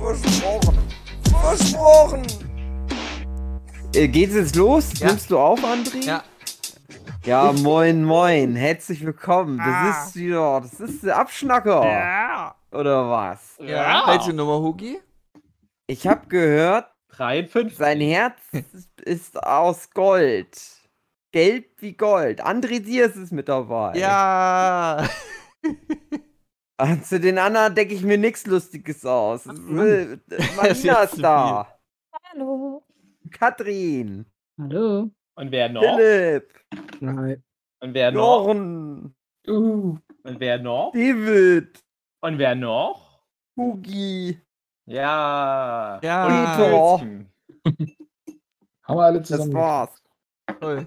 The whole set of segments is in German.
Versprochen. Versprochen. Äh, geht's jetzt los? Ja. Nimmst du auf, André? Ja. Ja, moin, moin. Herzlich willkommen. Das Ah. ist wieder, das ist der Abschnacker. Ja. Oder was? Ja. Welche Nummer, Hugi? Ich habe gehört, 53. sein Herz ist aus Gold. Gelb wie Gold. André Diers ist mit dabei. Ja. Ah, Zu den anderen denke ich mir nichts Lustiges aus. Äh, Marina ist jetzt ist zu da. Hallo. Katrin. Hallo. Und wer noch? Philipp. Nein. Und wer noch? Jochen. Uh. Und wer noch? David. Und wer noch? Hugi. Ja. Ja. Und Peter. Haben wir alle Das zusammen. war's. Toll.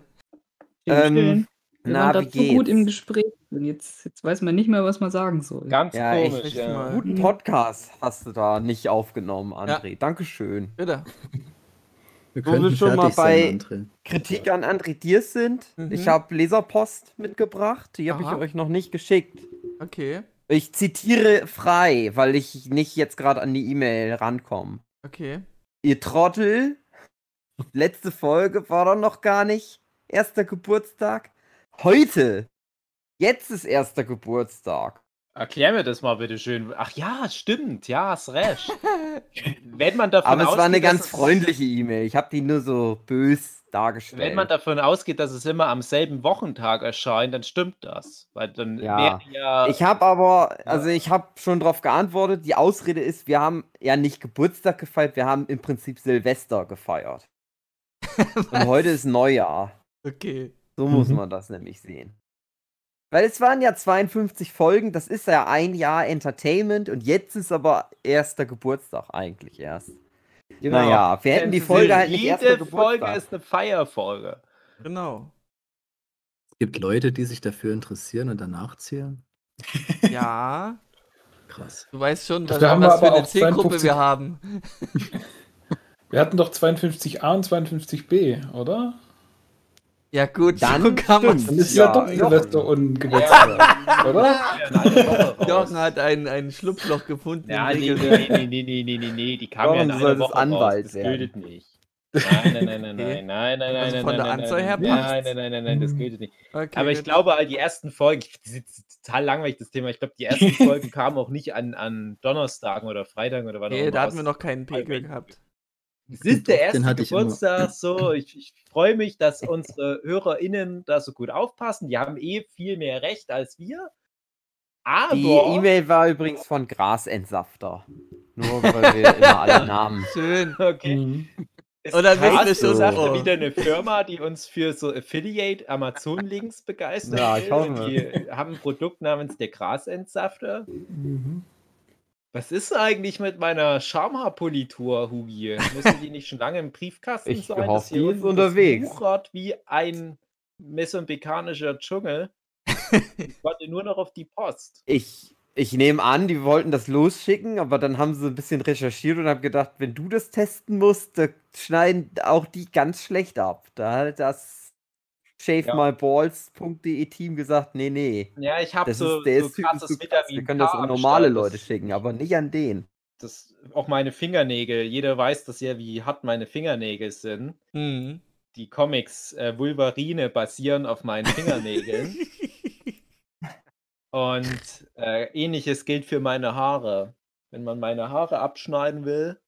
Ähm, schön. Wir na, waren wie da so gut im Gespräch. Und jetzt, jetzt weiß man nicht mehr, was man sagen soll. Ganz Ja, komisch, echt ja. Guten Podcast hast du da nicht aufgenommen, André. Dankeschön. Bitte. Wir Wo wir schon mal sein, bei- André. Kritik an André Diers sind. Mhm. Ich habe Leserpost mitgebracht. Die habe ich euch noch nicht geschickt. Okay. Ich zitiere frei, weil ich nicht jetzt gerade an die E-Mail rankomme. Okay. Ihr Trottel. Letzte Folge war doch noch gar nicht. Erster Geburtstag. Heute. Jetzt ist erster Geburtstag. Erklär mir das mal bitte schön. Ach ja, stimmt. Ja, hast recht. Wenn man davon Aber es war eine ausgeht, ganz freundliche E-Mail. Ich habe die nur so bös dargestellt. Wenn man davon ausgeht, dass es immer am selben Wochentag erscheint, dann stimmt das. Weil dann Ja. ja. Ich habe aber, also ich habe schon darauf geantwortet, die Ausrede ist, wir haben ja nicht Geburtstag gefeiert, wir haben im Prinzip Silvester gefeiert. Und heute ist Neujahr. Okay. So muss Mhm. man das nämlich sehen. Weil es waren ja 52 Folgen, das ist ja ein Jahr Entertainment und jetzt ist aber erster Geburtstag eigentlich erst. Genau. Naja, wir hätten die Folge halt nicht erster Jede Folge Geburtstag. ist eine Feierfolge. Genau. Es gibt Leute, die sich dafür interessieren und danach zählen. Ja. Krass. Du weißt schon, was, was für eine Zielgruppe 52 wir haben. Wir hatten doch 52a und 52b, oder? Ja, gut, Dann so kann man. Dann ist Ja, ja, doch. Silvester und Geburtstag, oder? Jochen hat ein, ein Schlupfloch gefunden. Ja, nee, nee, nee, nee, nee, nee, nee, die kam ja in einer Woche Anwalt raus. Das gilt nicht. Nein, nein, nein, nein, nein, nein, nein, Also nein, von nein, der nein, Anzahl her nein, nein, nein, nein, nein, nein, das gilt nicht. Okay, Aber ich gut. glaube, all die ersten Folgen, das ist total langweilig, das Thema. Ich glaube, die ersten Folgen kamen auch nicht an, an Donnerstagen oder Freitagen oder wann auch Nee, immer da hatten wir noch keinen Pegel gehabt. Es ist der erste hatte ich immer. Geburtstag, so. Ich, ich freue mich, dass unsere HörerInnen da so gut aufpassen. Die haben eh viel mehr Recht als wir. Aber. Die E-Mail war übrigens von Grasentsafter. Nur weil wir immer alle Namen. Schön. Okay. Mhm. Es Oder schon, das ist oh. wieder eine Firma, die uns für so Affiliate Amazon-Links begeistert. Ja, ich hoffe. Die haben ein Produkt namens der Grasentsafter. Mhm. Was ist eigentlich mit meiner Schamhaarpolitur, Hugi? Müssen die nicht schon lange im Briefkasten Ich sein? hoffe, die hier ist unterwegs. Wuchert wie ein mesambikanischer Dschungel. Ich warte nur noch auf die Post. Ich, ich nehme an, die wollten das losschicken, aber dann haben sie ein bisschen recherchiert und haben gedacht, wenn du das testen musst, da schneiden auch die ganz schlecht ab. Da hat das ShaveMyBalls.de Team gesagt, nee, nee. Ja, ich habe Das so, ist, der so ist krasses zu krass. Vitamin Wir können das an normale Start, Leute schicken, aber nicht an den. Das, auch meine Fingernägel. Jeder weiß das ja, wie hart meine Fingernägel sind. Hm. Die Comics äh, Wolverine basieren auf meinen Fingernägeln. Und äh, ähnliches gilt für meine Haare. Wenn man meine Haare abschneiden will,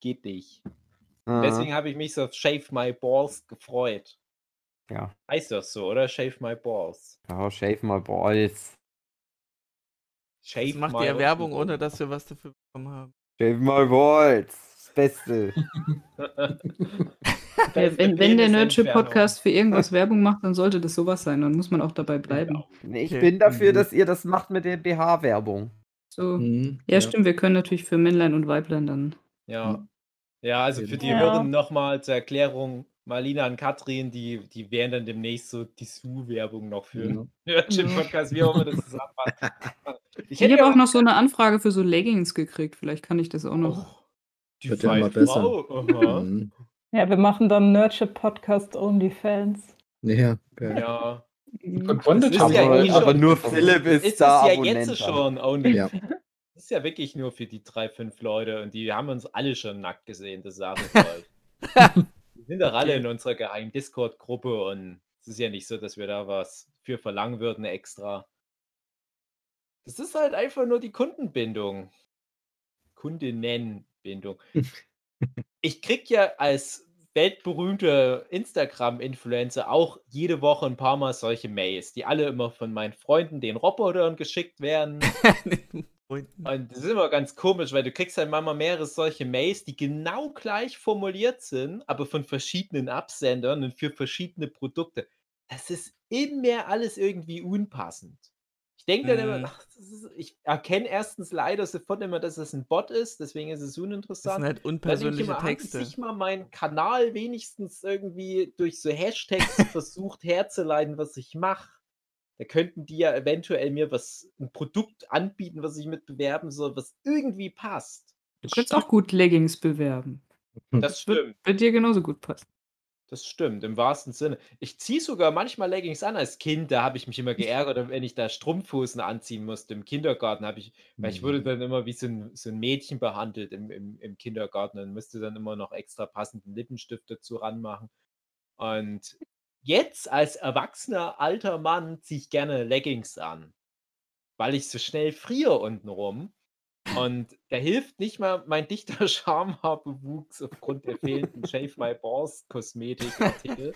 geht nicht. Ah, Deswegen habe ich mich so auf Shave My Balls gefreut. Ja. Heißt das so, oder? Shave My Balls. ja, Shave My Balls. Shave Das macht my ja Werbung, ohne dass wir was dafür bekommen haben. Shave My Balls. Das Beste. Wenn, wenn, wenn der Nerdship. Podcast für irgendwas Werbung macht, dann sollte das sowas sein. Dann muss man auch dabei bleiben. Nee, Ich Okay. bin dafür, Mhm. dass ihr das macht mit der BH-Werbung. So. Mhm, Ja, stimmt. Wir können natürlich für Männlein und Weiblein dann. Ja. Hm. Ja, also für die Ja. Hörenden nochmal zur Erklärung, Marlina und Katrin, die, die wären dann demnächst so die Su-Werbung noch für Ja. Nerdship Ja. Podcast, wie auch immer das zusammenpasst. Ich Ich hätte habe auch noch so eine Anfrage für so Leggings gekriegt. Vielleicht kann ich das auch noch. Oh, die Wird ja immer. Aha. Mhm. Ja, wir machen dann Nerdship Podcast OnlyFans. Ja, geil. Ja. Von Das Bondage ist haben ja wir eh aber nur Philipp ist, Ist da ja Abonnent. jetzt schon only. Ja. Das ist ja wirklich nur für die drei, fünf Leute und die haben uns alle schon nackt gesehen, das sage ich euch. Sind doch alle in unserer geheimen Discord-Gruppe und es ist ja nicht so, dass wir da was für verlangen würden extra. Das ist halt einfach nur die Kundenbindung. Kundinnenbindung. Ich krieg ja als weltberühmter Instagram-Influencer auch jede Woche ein paar Mal solche Mails, die alle immer von meinen Freunden, den Robotern, geschickt werden. Freunden. Und das ist immer ganz komisch, weil du kriegst halt manchmal mehrere solche Mails, die genau gleich formuliert sind, aber von verschiedenen Absendern und für verschiedene Produkte. Das ist immer alles irgendwie unpassend. Ich denke dann immer, Mhm. ach, ist, ich erkenne erstens leider sofort immer, dass es ein Bot ist, deswegen ist es Das sind uninteressant. halt ich unpersönliche immer, haben die Texte. sich mal meinen Kanal wenigstens irgendwie durch so Hashtags versucht herzuleiten, was ich mache. Da könnten die ja eventuell mir was, ein Produkt anbieten, was ich mit bewerben soll, was irgendwie passt. Du könntest auch gut Leggings bewerben. Das Wird, stimmt. wird dir genauso gut passen. Das stimmt, im wahrsten Sinne. Ich ziehe sogar manchmal Leggings an als Kind, da habe ich mich immer geärgert, wenn ich da Strumpfhosen anziehen musste. Im Kindergarten habe ich, weil ich wurde dann immer wie so ein, so ein Mädchen behandelt im, im, im Kindergarten und musste dann immer noch extra passenden Lippenstift dazu ranmachen. Und jetzt als erwachsener alter Mann ziehe ich gerne Leggings an, weil ich so schnell friere untenrum. Und da hilft nicht mal mein dichter Schamhaarbewuchs aufgrund der fehlenden Shave My Balls Kosmetikartikel.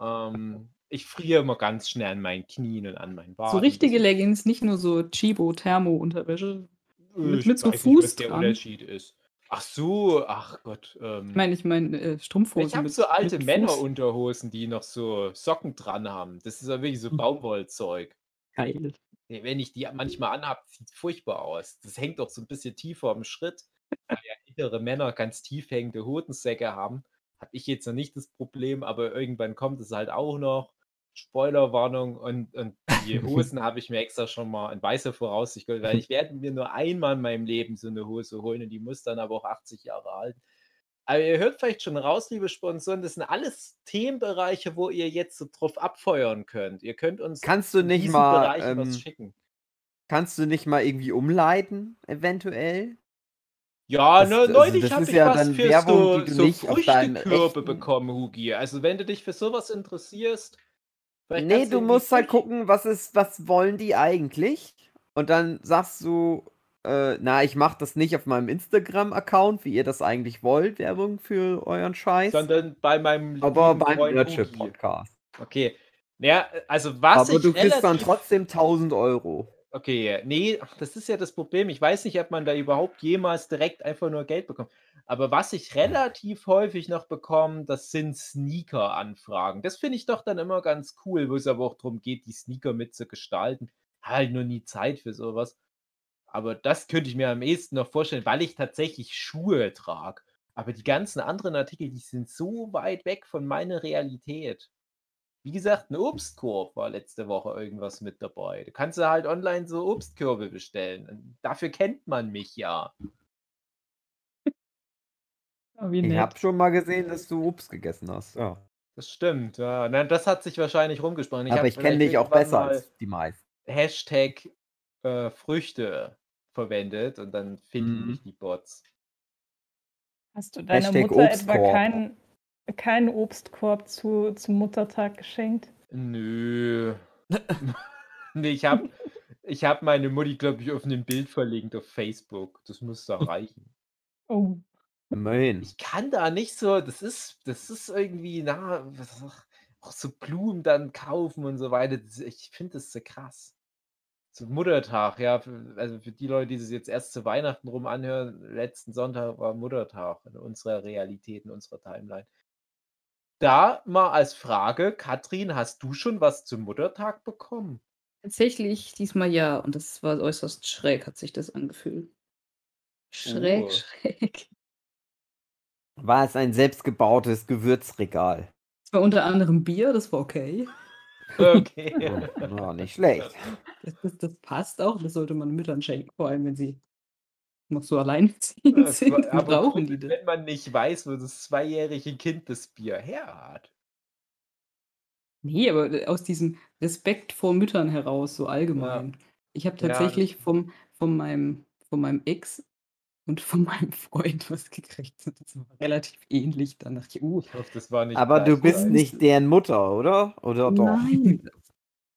ähm, ich friere immer ganz schnell an meinen Knien und an meinen Waden. So richtige Leggings, nicht nur so Chibo-Thermo-Unterwäsche. Äh, mit- mit so weiß nicht, Fuß was der dran. Unterschied ist. Ach so, ach Gott. Ähm, Ich meine, ich meine äh, Strumpfhosen. ich habe so alte. Männerunterhosen, die noch so Socken dran haben. Das ist ja wirklich so Hm. Baumwollzeug. Geil. Nee, Wenn ich die manchmal anhabe, sieht furchtbar aus. Das hängt doch so ein bisschen tiefer am Schritt. Weil ja ältere Männer ganz tief hängende Hodensäcke haben. Habe ich jetzt noch nicht das Problem, aber irgendwann kommt es halt auch noch. Spoilerwarnung und, und die Hosen habe ich mir extra schon mal in weißer Voraussicht geholt, weil ich werde mir nur einmal in meinem Leben so eine Hose holen und die muss dann aber auch 80 Jahre halten. Aber ihr hört vielleicht schon raus, liebe Sponsoren, das sind alles Themenbereiche, wo ihr jetzt so drauf abfeuern könnt. Ihr könnt uns Kannst du in nicht mal, Bereichen was ähm, schicken. Kannst du nicht mal irgendwie umleiten, eventuell? Ja, das- ne, also neulich das habe ich ja was für Werbung, so, so Früchtekörbe bekommen, Hugi. Also wenn du dich für sowas interessierst, vielleicht Nee, du musst halt gucken, was ist, was wollen die eigentlich? Und dann sagst du, äh, na, ich mach das nicht auf meinem Instagram-Account, wie ihr das eigentlich wollt, Werbung für euren Scheiß. sondern bei meinem aber beim Freund Nerdship Hugi. Podcast. Okay. Naja, also was Aber du kriegst dann trotzdem 1000 Euro. Okay, nee, das ist ja das Problem. Ich weiß nicht, ob man da überhaupt jemals direkt einfach nur Geld bekommt. Aber was ich relativ häufig noch bekomme, das sind Sneaker-Anfragen. Das finde ich doch dann immer ganz cool, wo es aber auch darum geht, die Sneaker mit zu gestalten. Halt nur nie Zeit für sowas. Aber das könnte ich mir am ehesten noch vorstellen, weil ich tatsächlich Schuhe trage. Aber die ganzen anderen Artikel, die sind so weit weg von meiner Realität. Wie gesagt, ein Obstkorb war letzte Woche irgendwas mit dabei. Du kannst ja halt online so Obstkörbe bestellen. Und Dafür kennt man mich ja. Oh, wie Ich habe schon mal gesehen, dass du Obst gegessen hast. Ja. Das stimmt. Ja. Na, das hat sich wahrscheinlich rumgesprochen. Aber ich kenne dich auch besser als die meisten. Hashtag äh, Früchte verwendet und dann finden Mhm. mich die Bots. Hast du deiner Hashtag Mutter etwa Obstkorb. keinen keinen Obstkorb zu, zum Muttertag geschenkt? Nö. nee, ich habe ich hab meine Mutti, glaube ich, auf einem Bild verlinkt auf Facebook. Das muss da reichen. Oh, Immerhin. Ich kann da nicht so, das ist, das ist irgendwie, na, was- auch so Blumen dann kaufen und so weiter. Ich finde das so krass. Zum Muttertag, ja, für, also für die Leute, die es jetzt erst zu Weihnachten rum anhören, letzten Sonntag war Muttertag in unserer Realität, in unserer Timeline. Da mal als Frage, Katrin, hast du schon was zum Muttertag bekommen? Tatsächlich diesmal ja. Und das war äußerst schräg, hat sich das angefühlt. Schräg, Oh. schräg. war es ein selbstgebautes Gewürzregal. Es war unter anderem Bier, das war okay. Okay. Ja, nicht schlecht. Das, das, das passt auch, das sollte man Müttern schenken, vor allem wenn sie noch so alleinerziehend sind. Dann Aber brauchen die das. wenn man nicht weiß, wo das zweijährige Kind das Bier her hat. Nee, aber äh, aus diesem Respekt vor Müttern heraus, so allgemein. Ich habe Ja, tatsächlich vom, von, meinem, von meinem Ex und von meinem Freund was gekriegt. Das war relativ ähnlich. Dann dachte ich, uh, Ich hoffe, das war nicht Aber du bist nicht deren Mutter, oder? Oder doch? nein.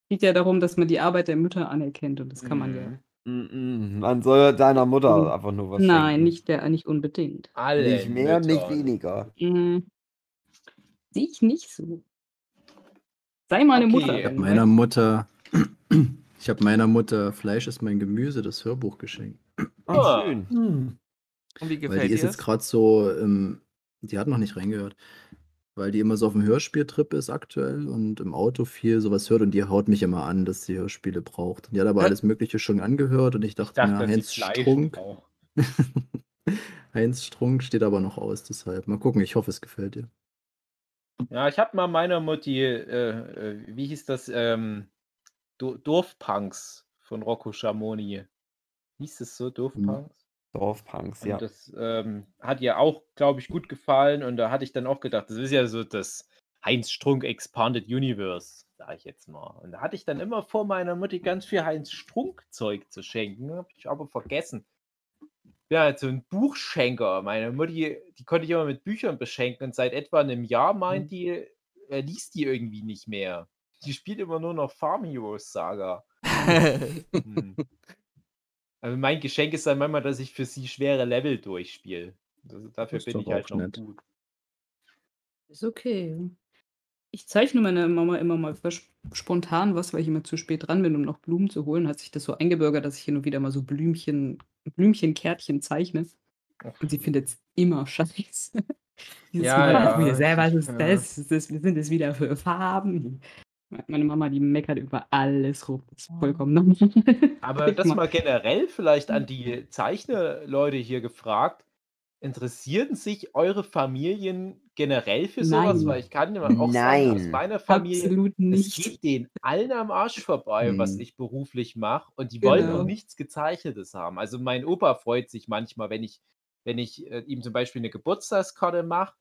Es geht ja darum, dass man die Arbeit der Mütter anerkennt und das kann man ja. Man soll deiner Mutter Mhm. einfach nur was Nein, schenken. nicht, der, nicht unbedingt. Alle Nicht mehr, nicht Müttern. weniger. Mhm. Sehe ich nicht so. Sei meine Okay. Mutter. Ich habe meiner Mutter, ich habe meiner Mutter Fleisch ist mein Gemüse, das Hörbuch geschenkt. Ah. schön. Hm. Und wie Weil gefällt die dir ist jetzt gerade so, ähm, die hat noch nicht reingehört, weil die immer so auf dem Hörspieltrip ist aktuell und im Auto viel sowas hört und die haut mich immer an, dass sie Hörspiele braucht. Und die hat aber Hä? alles Mögliche schon angehört und ich Ich dachte dachte, mir, dass sie Heinz Strunk. Heinz Strunk steht aber noch aus, deshalb mal gucken, ich hoffe, es gefällt dir. Ja, ich habe mal meiner Mutti, äh, äh, wie hieß das, ähm, Do Dorfpunks von Rocco Schamoni. Hieß es so, Dorfpunks? Dorfpunks, Und ja. das ähm, hat ihr auch, glaube ich, gut gefallen. Und da hatte ich dann auch gedacht, das ist ja so das Heinz Strunk Expanded Universe, sage ich jetzt mal. Und da hatte ich dann immer vor meiner Mutti ganz viel Heinz Strunk-Zeug zu schenken. Habe ich aber vergessen. Ja, so ein Buchschenker. Meine Mutti, die konnte ich immer mit Büchern beschenken. Und seit etwa einem Jahr meint die, er liest die irgendwie nicht mehr. Die spielt immer nur noch Farm Heroes Saga. Hm. Also mein Geschenk ist dann manchmal, dass ich für sie schwere Level durchspiele. Also dafür bin ich halt auch noch nett. gut. Ist okay. Ich zeichne meiner Mama immer mal spontan was, weil ich immer zu spät dran bin, um noch Blumen zu holen. Hat sich das so eingebürgert, dass ich hin und wieder mal so Blümchen, Blümchenkärtchen zeichne. Und sie findet es immer scheiße. Dieses Ja, Mal ja, wieder selber, was ist ja. das? Ist das? Sind das wieder für Farben? Meine Mama, die meckert über alles rum. Das ist vollkommen normal. Aber das Mal- generell vielleicht an die Zeichnerleute hier gefragt. Interessieren sich eure Familien generell für sowas? Nein. Weil ich kann mal auch sagen, aus Nein. meiner Familie, Absolut es nicht. geht denen allen am Arsch vorbei, was Hm. ich beruflich mache. Und die wollen Genau. auch nichts Gezeichnetes haben. Also mein Opa freut sich manchmal, wenn ich, wenn ich äh, ihm zum Beispiel eine Geburtstagskarte mache,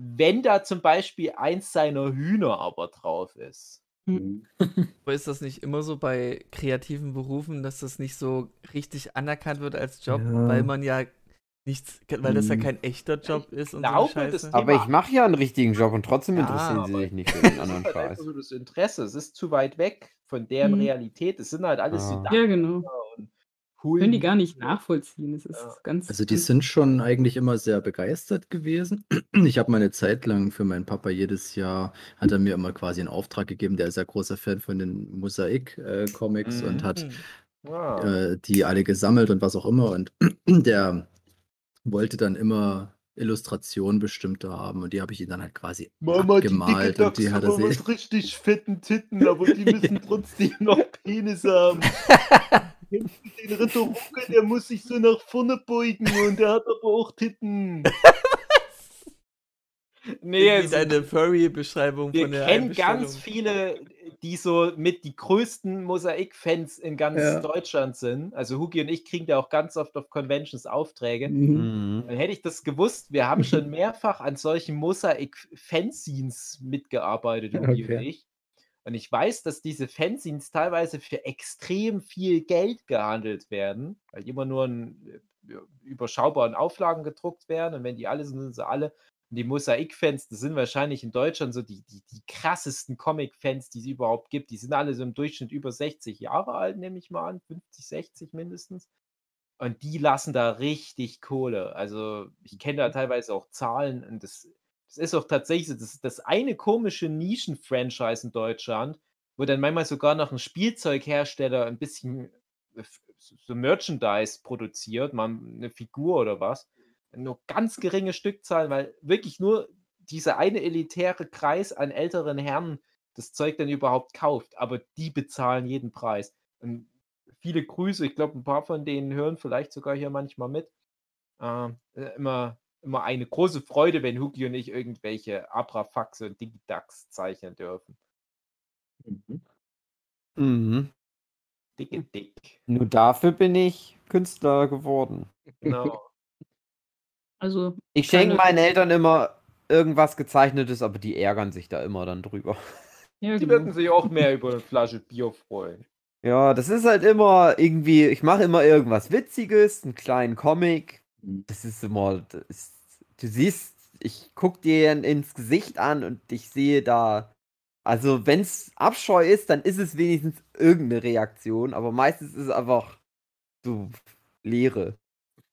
wenn da zum Beispiel eins seiner Hühner aber drauf ist. Aber ist das nicht immer so bei kreativen Berufen, dass das nicht so richtig anerkannt wird als Job, Ja. weil man ja nichts, weil das ja Hm. kein echter Job ist und so glaube, das Aber ich mache ja einen richtigen Job und trotzdem Ja, interessieren sie sich nicht für den Das ist anderen halt Scheiß. einfach so das Interesse. Es ist zu weit weg von deren Mhm. Realität. Es sind halt alles so Ah. Ja, genau. Dachdecker und Können die gar nicht nachvollziehen. Das ist Ja. ganz. Also die ganz- sind schon eigentlich immer sehr begeistert gewesen. Ich habe mal eine Zeit lang für meinen Papa jedes Jahr, hat er mir immer quasi einen Auftrag gegeben, der ist ja großer Fan von den Mosaik-Comics und Mhm. hat Hm. Ah. äh, die alle gesammelt und was auch immer. Und der wollte dann immer Illustrationen bestimmte haben und die habe ich ihn dann halt quasi abgemalt und die hat er sich. richtig fetten Titten, aber die müssen trotzdem noch Penis haben. Den Ritter Rucke, der muss sich so nach vorne beugen und der hat aber auch Titten. Nee, Irgendwie es- deine Furry-Beschreibung von der kennen ganz Einbestellung. viele, die so mit die größten Mosaik-Fans in ganz Ja. Deutschland sind. Also Hugi und ich kriegen da auch ganz oft auf Conventions Aufträge. Mhm. Mhm. Dann hätte ich das gewusst, wir haben schon mehrfach an solchen Mosaik-Fanzines mitgearbeitet, Hugi und Okay. ich. Und ich weiß, dass diese Fanzines teilweise für extrem viel Geld gehandelt werden, weil die immer nur in äh, überschaubaren Auflagen gedruckt werden. Und wenn die alle sind, sind sie alle. Und die Mosaik-Fans, das sind wahrscheinlich in Deutschland so die, die, die krassesten Comic-Fans, die es überhaupt gibt. Die sind alle so im Durchschnitt über 60 Jahre alt, nehme ich mal an, 50, 60 mindestens. Und die lassen da richtig Kohle. Also ich kenne da teilweise auch Zahlen und das, das ist auch tatsächlich das, das eine komische Nischen-Franchise in Deutschland, wo dann manchmal sogar noch ein Spielzeughersteller ein bisschen äh, so Merchandise produziert, mal eine Figur oder was. Nur ganz geringe Stückzahlen, weil wirklich nur dieser eine elitäre Kreis an älteren Herren das Zeug dann überhaupt kauft. Aber die bezahlen jeden Preis. Und viele Grüße. Ich glaube, ein paar von denen hören vielleicht sogar hier manchmal mit. Ähm, äh, immer, immer eine große Freude, wenn Huki und ich irgendwelche Abrafaxe und Digidax zeichnen dürfen. Mhm. Mhm. Dicke Dick. Nur dafür bin ich Künstler geworden. Genau. Also, Ich schenke meinen Eltern immer irgendwas gezeichnetes, aber die ärgern sich da immer dann drüber. ja, Die genau. würden sich auch mehr über eine Flasche Bier freuen. Ja, das ist halt immer irgendwie, ich mache immer irgendwas Witziges, einen kleinen Comic. Mhm. Das ist immer, das ist, du siehst, ich guck dir in- ins Gesicht an und ich sehe da, also wenn es Abscheu ist, dann ist es wenigstens irgendeine Reaktion, aber meistens ist es einfach so Leere.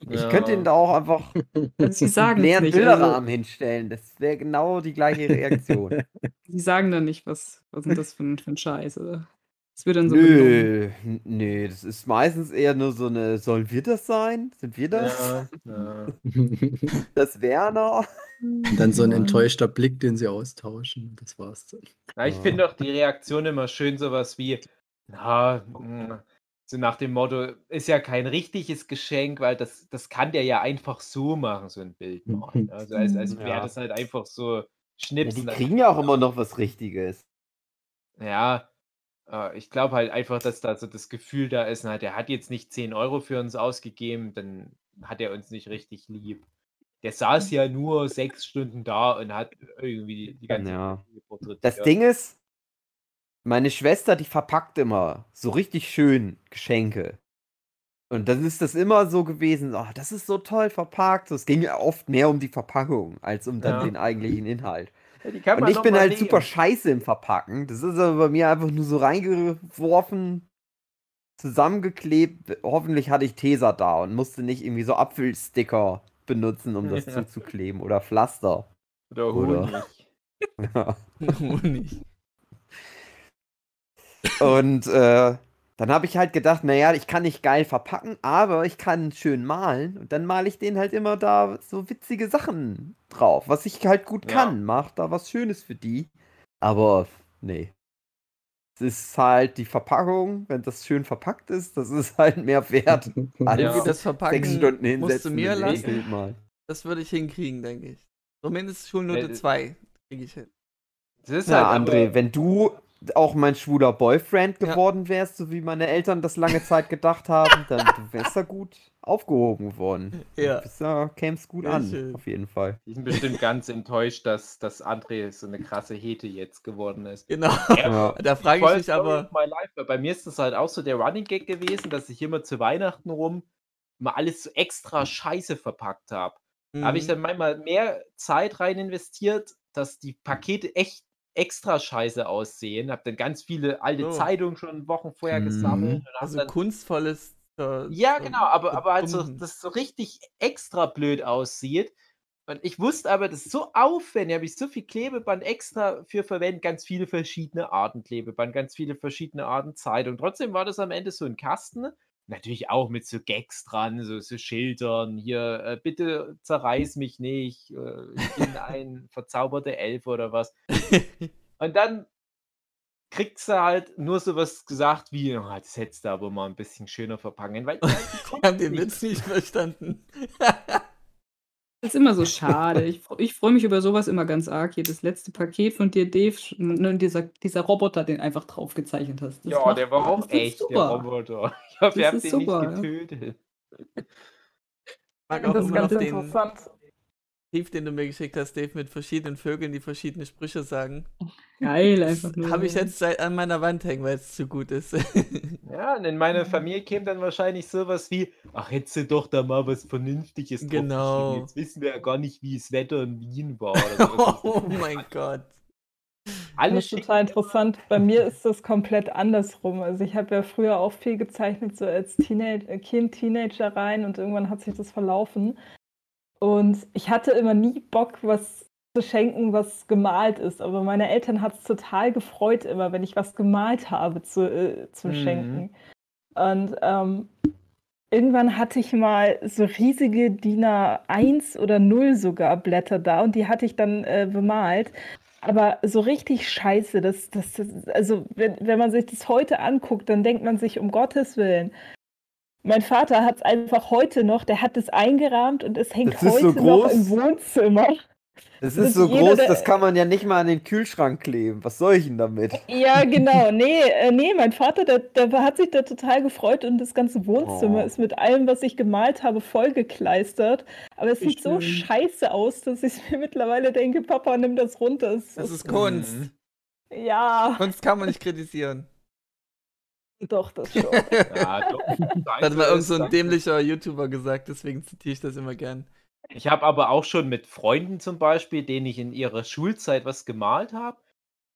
Ich könnte ihnen da auch einfach Sie sagen leeren nicht. Bilderrahmen Also, hinstellen. Das wäre genau die gleiche Reaktion. sie sagen dann nicht, was, was ist das für ein, für ein Scheiß, oder? Es wird dann so. Nö, n- nö, das ist meistens eher nur so eine, sollen wir das sein? Sind wir das? Ja, ja. Das Werner? Und dann so ein enttäuschter Blick, den sie austauschen. Das war's dann. Na, ich Ja. finde auch die Reaktion immer schön, sowas wie, na, mm, so nach dem Motto, ist ja kein richtiges Geschenk, weil das, das kann der ja einfach so machen, so ein Bild malen. Also als, als wäre das halt einfach so Ja, schnipsen. die dann- kriegen ja auch immer noch was Richtiges. Ja, äh, ich glaube halt einfach, dass da so das Gefühl da ist, na, der hat jetzt nicht 10 Euro für uns ausgegeben, dann hat er uns nicht richtig lieb. Der saß ja nur sechs Stunden da und hat irgendwie die ganze Ja. Das Ding ist, meine Schwester, die verpackt immer so richtig schön Geschenke. Und dann ist das immer so gewesen, oh, das ist so toll verpackt. Es ging ja oft mehr um die Verpackung als um dann Ja. den eigentlichen Inhalt. Ja, die kann Und ich bin halt nehmen. super scheiße im Verpacken. Das ist aber bei mir einfach nur so reingeworfen, zusammengeklebt. Hoffentlich hatte ich Tesa da und musste nicht irgendwie so Apfelsticker benutzen, um das Ja. zuzukleben oder Pflaster. Oder Oder- Honig. Ja. Honig. Und äh, dann habe ich halt gedacht, naja, ich kann nicht geil verpacken, aber ich kann schön malen. Und dann male ich denen halt immer da so witzige Sachen drauf, was ich halt gut Ja. kann. Mach da was Schönes für die. Aber nee. Es ist halt die Verpackung, wenn das schön verpackt ist, das ist halt mehr wert als Ja. Irgendwie das Verpacken sechs Stunden musst hinsetzen. du mir lassen. Das würde ich hinkriegen, denke ich. Zumindest Schulnote Äh, 2 kriege ich hin. Das ist Ja, halt André, aber- wenn du auch mein schwuler Boyfriend Ja. geworden wärst, so wie meine Eltern das lange Zeit gedacht haben, dann du wärst da gut aufgehoben worden. Ja. Da, kämst gut Sehr an, schön. auf jeden Fall. Die sind bestimmt ganz enttäuscht, dass, dass André so eine krasse Hete jetzt geworden ist. Genau. Ja. Da frage ich mich aber. life. Bei mir ist das halt auch so der Running Gag gewesen, dass ich immer zu Weihnachten rum mal alles so extra scheiße verpackt habe. Da habe ich Mhm. dann manchmal mehr Zeit rein investiert, dass die Pakete echt extra scheiße aussehen. Habe dann ganz viele alte Oh. Zeitungen schon Wochen vorher Mhm. gesammelt. Und hab Also dann, kunstvolles. äh, ja, genau, aber, aber halt so, das so richtig extra blöd aussieht. Und ich wusste aber, das ist so aufwendig, habe ich so viel Klebeband extra für verwendet, ganz viele verschiedene Arten Klebeband, ganz viele verschiedene Arten Zeitung. Trotzdem war das am Ende so ein Kasten. Natürlich auch mit so Gags dran, so, so Schildern, hier, äh, bitte zerreiß mich nicht, äh, ich bin ein verzauberter Elf oder was. Und dann kriegst du halt nur sowas gesagt wie, "Ah, das hättest du aber mal ein bisschen schöner verpacken, weil, weil die Ich konnten habe den. Witz nicht verstanden. Das ist immer so schade. Ich, ich freue mich über sowas immer ganz arg. Hier das letzte Paket von dir, Dave, ne, dieser, dieser Roboter, den einfach drauf gezeichnet hast. Das Ja, macht- der war auch echt, der super. Roboter. Ich hoffe, ihr habt den super, ja. nicht getötet. mag Das ist ganz den interessant. Brief, den du mir geschickt hast, Dave, mit verschiedenen Vögeln, die verschiedene Sprüche sagen. Geil, einfach nur. Habe ich jetzt seit- an meiner Wand hängen, weil es zu gut ist. Ja, und in meiner Familie käme dann wahrscheinlich sowas wie, ach, hättest du doch da mal was Vernünftiges Genau. Jetzt wissen wir ja gar nicht, wie das Wetter in Wien war. Oh mein Gott. Alle Das ist total interessant. Bei mir ist das komplett andersrum. Also ich habe ja früher auch viel gezeichnet, so als Teenage äh, Kind, Teenager rein und irgendwann hat sich das verlaufen. Und ich hatte immer nie Bock, was zu schenken, was gemalt ist. Aber meine Eltern hat es total gefreut immer, wenn ich was gemalt habe zu, äh, zum Mhm. Schenken. Und ähm, irgendwann hatte ich mal so riesige DIN A1 oder 0 sogar Blätter da und die hatte ich dann äh, bemalt. Aber so richtig scheiße, das, das, das also wenn, wenn man sich das heute anguckt, dann denkt man sich, um Gottes Willen, mein Vater hat es einfach heute noch, der hat es eingerahmt und es hängt Das heute so noch groß. im Wohnzimmer. Das Das ist so jeder, groß, das kann man ja nicht mal an den Kühlschrank kleben. Was soll ich denn damit? Ja, genau. Nee, äh, nee, mein Vater, der, der hat sich da total gefreut und das ganze Wohnzimmer Oh. ist mit allem, was ich gemalt habe, vollgekleistert. Aber es Wie sieht so scheiße aus, dass ich mir mittlerweile denke, Papa, nimm das runter. Es Das ist Kunst. Mhm. Ja, Kunst kann man nicht kritisieren. Doch, das schon. Ja, doch. Das hat mal irgend so ein dämlicher YouTuber gesagt, deswegen zitiere ich das immer gern. Ich habe aber auch schon mit Freunden zum Beispiel, denen ich in ihrer Schulzeit was gemalt habe,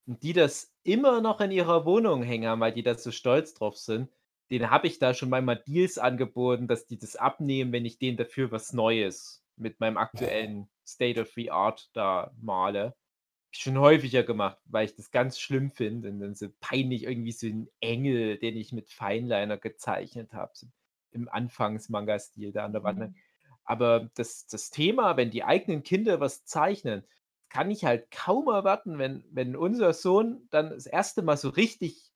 und die das immer noch in ihrer Wohnung hängen haben, weil die da so stolz drauf sind. Denen habe ich da schon manchmal Deals angeboten, dass die das abnehmen, wenn ich denen dafür was Neues mit meinem aktuellen State of the Art da male. Schon häufiger gemacht, weil ich das ganz schlimm finde und dann so peinlich irgendwie so ein Engel, den ich mit Feinliner gezeichnet habe, so im Anfangs-Manga-Stil da an der Wand. Aber das, das Thema, wenn die eigenen Kinder was zeichnen, kann ich halt kaum erwarten, wenn, wenn unser Sohn dann das erste Mal so richtig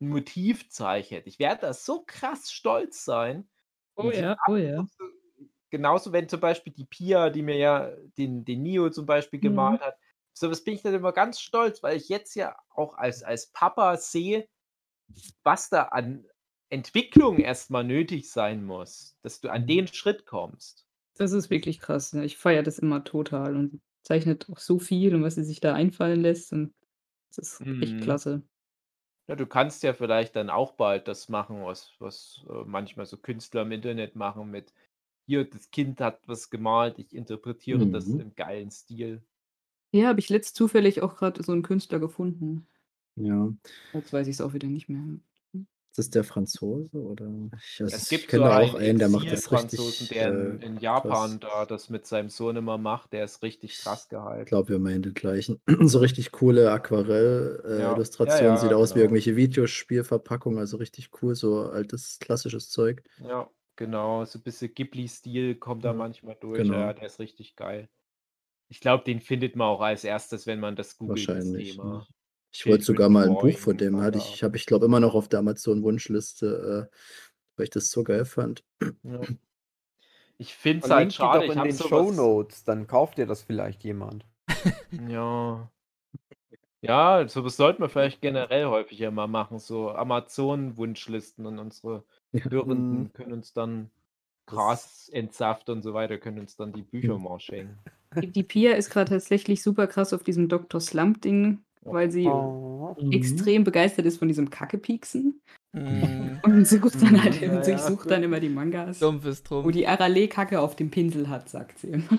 ein Motiv zeichnet. Ich werde da so krass stolz sein. Oh ja, oh ja. Genauso, wenn zum Beispiel die Pia, die mir ja den, den Nio zum Beispiel Mhm. gemalt hat, sowas bin ich dann immer ganz stolz, weil ich jetzt ja auch als, als Papa sehe, was da an Entwicklung erstmal nötig sein muss, dass du an den Schritt kommst. Das ist wirklich krass. Ja. Ich feiere das immer total und zeichnet auch so viel und was sie sich da einfallen lässt. Und das ist echt Mhm. klasse. Ja, du kannst ja vielleicht dann auch bald das machen, was, was äh, manchmal so Künstler im Internet machen mit hier, das Kind hat was gemalt, ich interpretiere das Mhm. im geilen Stil. Ja, habe ich letzt zufällig auch gerade so einen Künstler gefunden. Ja. Jetzt weiß ich es auch wieder nicht mehr. Ist das der Franzose oder? Ich, also Es ich gibt kenne so da auch einen, der macht das Exil-Franzosen, richtig. der in, äh, in Japan krass. da das mit seinem Sohn immer macht, der ist richtig krass gehalten. Ich glaube, wir meinen den gleichen. so richtig coole Ja. Aquarell-Illustrationen. Ja, ja, Sieht aus wie genau. irgendwelche Videospielverpackungen, also richtig cool, so altes, klassisches Zeug. Ja, genau, so ein bisschen Ghibli-Stil kommt da Ja, manchmal durch. genau. Ja, der ist richtig geil. Ich glaube, den findet man auch als erstes, wenn man das googelt, das Wahrscheinlich. Thema. Ne? Ich wollte sogar mal ein Buch Drawing, von dem, hatte ich, habe ich glaube immer noch auf der Amazon-Wunschliste, äh, weil ich das so geil fand. Ja. Ich finde es halt schade, doch in den sowas. Show Notes, dann kauft ihr das vielleicht jemand. Ja. Ja, sowas sollten wir vielleicht generell häufiger mal machen, so Amazon-Wunschlisten und unsere. Hörenden Mhm. können uns dann Das- Gras, Entsaft und so weiter, können uns dann die Bücher Mhm. mal schenken. Die, die Pia ist gerade tatsächlich super krass auf diesem Dr. Slump-Ding, weil sie Oh. extrem begeistert ist von diesem Kackepieksen. Hm, Und sucht dann halt, Ja, sie ja. sucht dann immer die Mangas. dumpf ist Wo die Arale-Kacke auf dem Pinsel hat, sagt sie immer.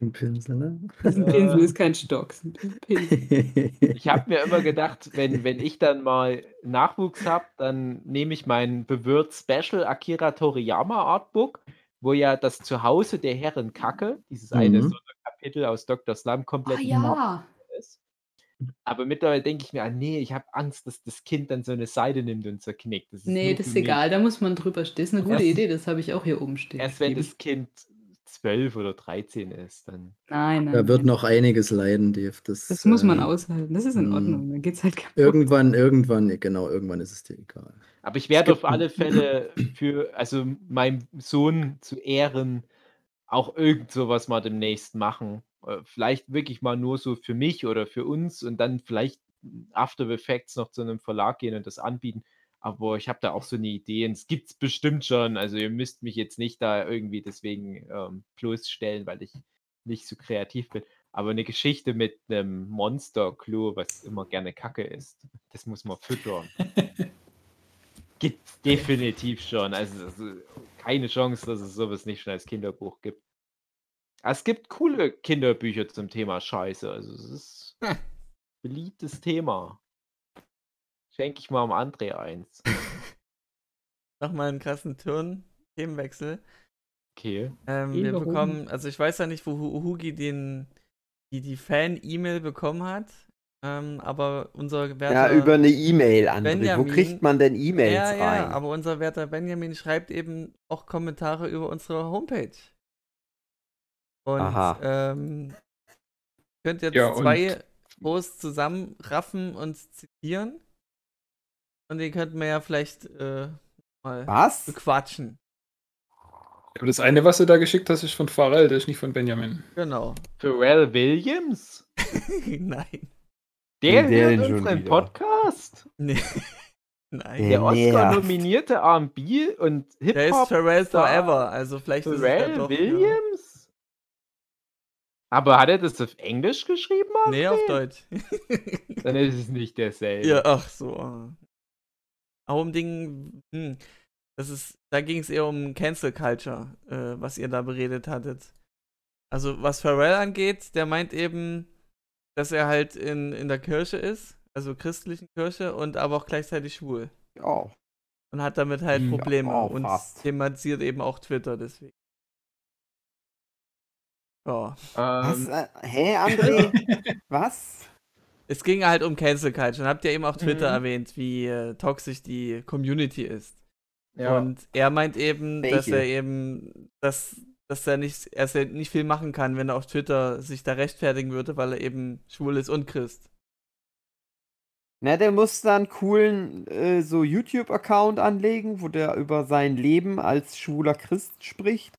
Ein Pinsel, ne? Das ist ein Pinsel ist kein Stock. das ist ein Pinsel. Ich habe mir immer gedacht, wenn, wenn ich dann mal Nachwuchs habe, dann nehme ich mein bewirrt Special Akira Toriyama Artbook, wo ja das Zuhause der Herren Kacke, dieses eine Mhm. Sonderkapitel aus Dr. Slum komplett Ah ja. ist. Aber mittlerweile denke ich mir, ah, nee, ich habe Angst, dass das Kind dann so eine Seite nimmt und zerknickt. Das Nee, das ist mich. egal, da muss man drüber stehen. Das ist eine gute Erst- Idee, das habe ich auch hier oben stehen. Erst wenn das Kind zwölf oder 13 ist, dann. Nein, nein. Da wird nein. noch einiges leiden, Dave. Das, Das muss man äh, aushalten. Das ist in mm. Ordnung. Dann geht's halt kaputt. Irgendwann, irgendwann, genau, irgendwann ist es dir egal. Aber ich werde auf alle Fälle für, also meinem Sohn zu Ehren, auch irgend sowas mal demnächst machen. Äh, Vielleicht wirklich mal nur so für mich oder für uns und dann vielleicht After Effects noch zu einem Verlag gehen und das anbieten. Aber ich habe da auch so eine Idee es gibt es bestimmt schon. Also ihr müsst mich jetzt nicht da irgendwie deswegen ähm, bloßstellen, weil ich nicht so kreativ bin. Aber eine Geschichte mit einem Monster-Klo, was immer gerne Kacke ist, das muss man füttern. Gibt definitiv schon. Also, also keine Chance, dass es sowas nicht schon als Kinderbuch gibt. Aber es gibt coole Kinderbücher zum Thema Scheiße. Also es ist Hm. beliebtes Thema. Schenke ich mal am André eins. Nochmal einen krassen Turn, Themenwechsel. Okay. Ähm, wir bekommen, also ich weiß ja nicht, wo Hu- Hugi den, die, die Fan-E-Mail bekommen hat, ähm, aber unser werter... Ja, über eine E-Mail, André. Wo kriegt man denn E-Mails ja, rein? ja, aber unser werter Benjamin schreibt eben auch Kommentare über unsere Homepage. Und Aha. ähm, könnt jetzt Ja, zwei Posts zusammenraffen und zitieren. Und den könnten wir ja vielleicht äh, mal Was? bequatschen. Aber das eine, was du da geschickt hast, ist von Pharrell, das ist nicht von Benjamin. Genau. Pharrell Williams? Nein. Der der hört unseren wieder? Podcast? Nee. Nein. Der Der. Oscar-nominierte R&B und Der ist Hip-Hop Pharrell Star Forever, also vielleicht ist es ja Pharrell doch, Williams? Aber hat er das auf Englisch geschrieben? Ja. Nee, auf? Deutsch. Dann ist es nicht derselbe. ja, ach so. Aber um Ding, hm, das ist, da ging es eher um Cancel Culture, äh, was ihr da beredet hattet. Also was Pharrell angeht, der meint eben, dass er halt in, in der Kirche ist, also christlichen Kirche und aber auch gleichzeitig schwul. Ja. Und hat damit halt Ja, Probleme oh, und thematisiert eben auch Twitter deswegen. Ja. Was? Ähm, Äh, hä, André? Was? Es ging halt um Cancel Culture. Und habt ihr eben auch Twitter Mhm. erwähnt, wie äh, toxisch die Community ist. ja. Und er meint eben, dass Welche? er eben, dass, dass er nicht, er sehr- nicht viel machen kann, wenn er auf Twitter sich da rechtfertigen würde, weil er eben schwul ist und Christ. Na, der muss da einen coolen äh, so YouTube-Account anlegen, wo der über sein Leben als schwuler Christ spricht.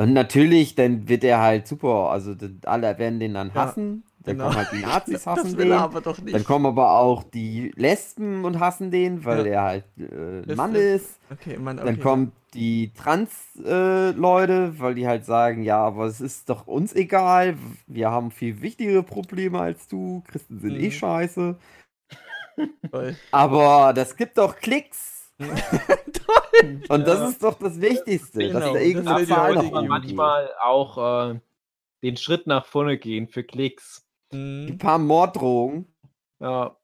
Und natürlich, dann wird er halt super, also alle werden den dann Ja, hassen. Dann genau. kommen halt die Nazis das hassen will den. er aber doch nicht. Dann kommen aber auch die Lesben und hassen den, weil Ja. er halt äh, Mann ist. okay, Mann, okay. Dann kommen die Trans-Leute, weil die halt sagen, ja, aber es ist doch uns egal, wir haben viel wichtigere Probleme als du, Christen sind eh Mhm. scheiße. Toll. Aber das gibt doch Klicks. Toll. Und Ja. das ist doch das Wichtigste, dass Genau, da irgendeine das Zahl noch manchmal auch äh, den Schritt nach vorne gehen für Klicks. Ein Mhm. paar Morddrohungen, Ja.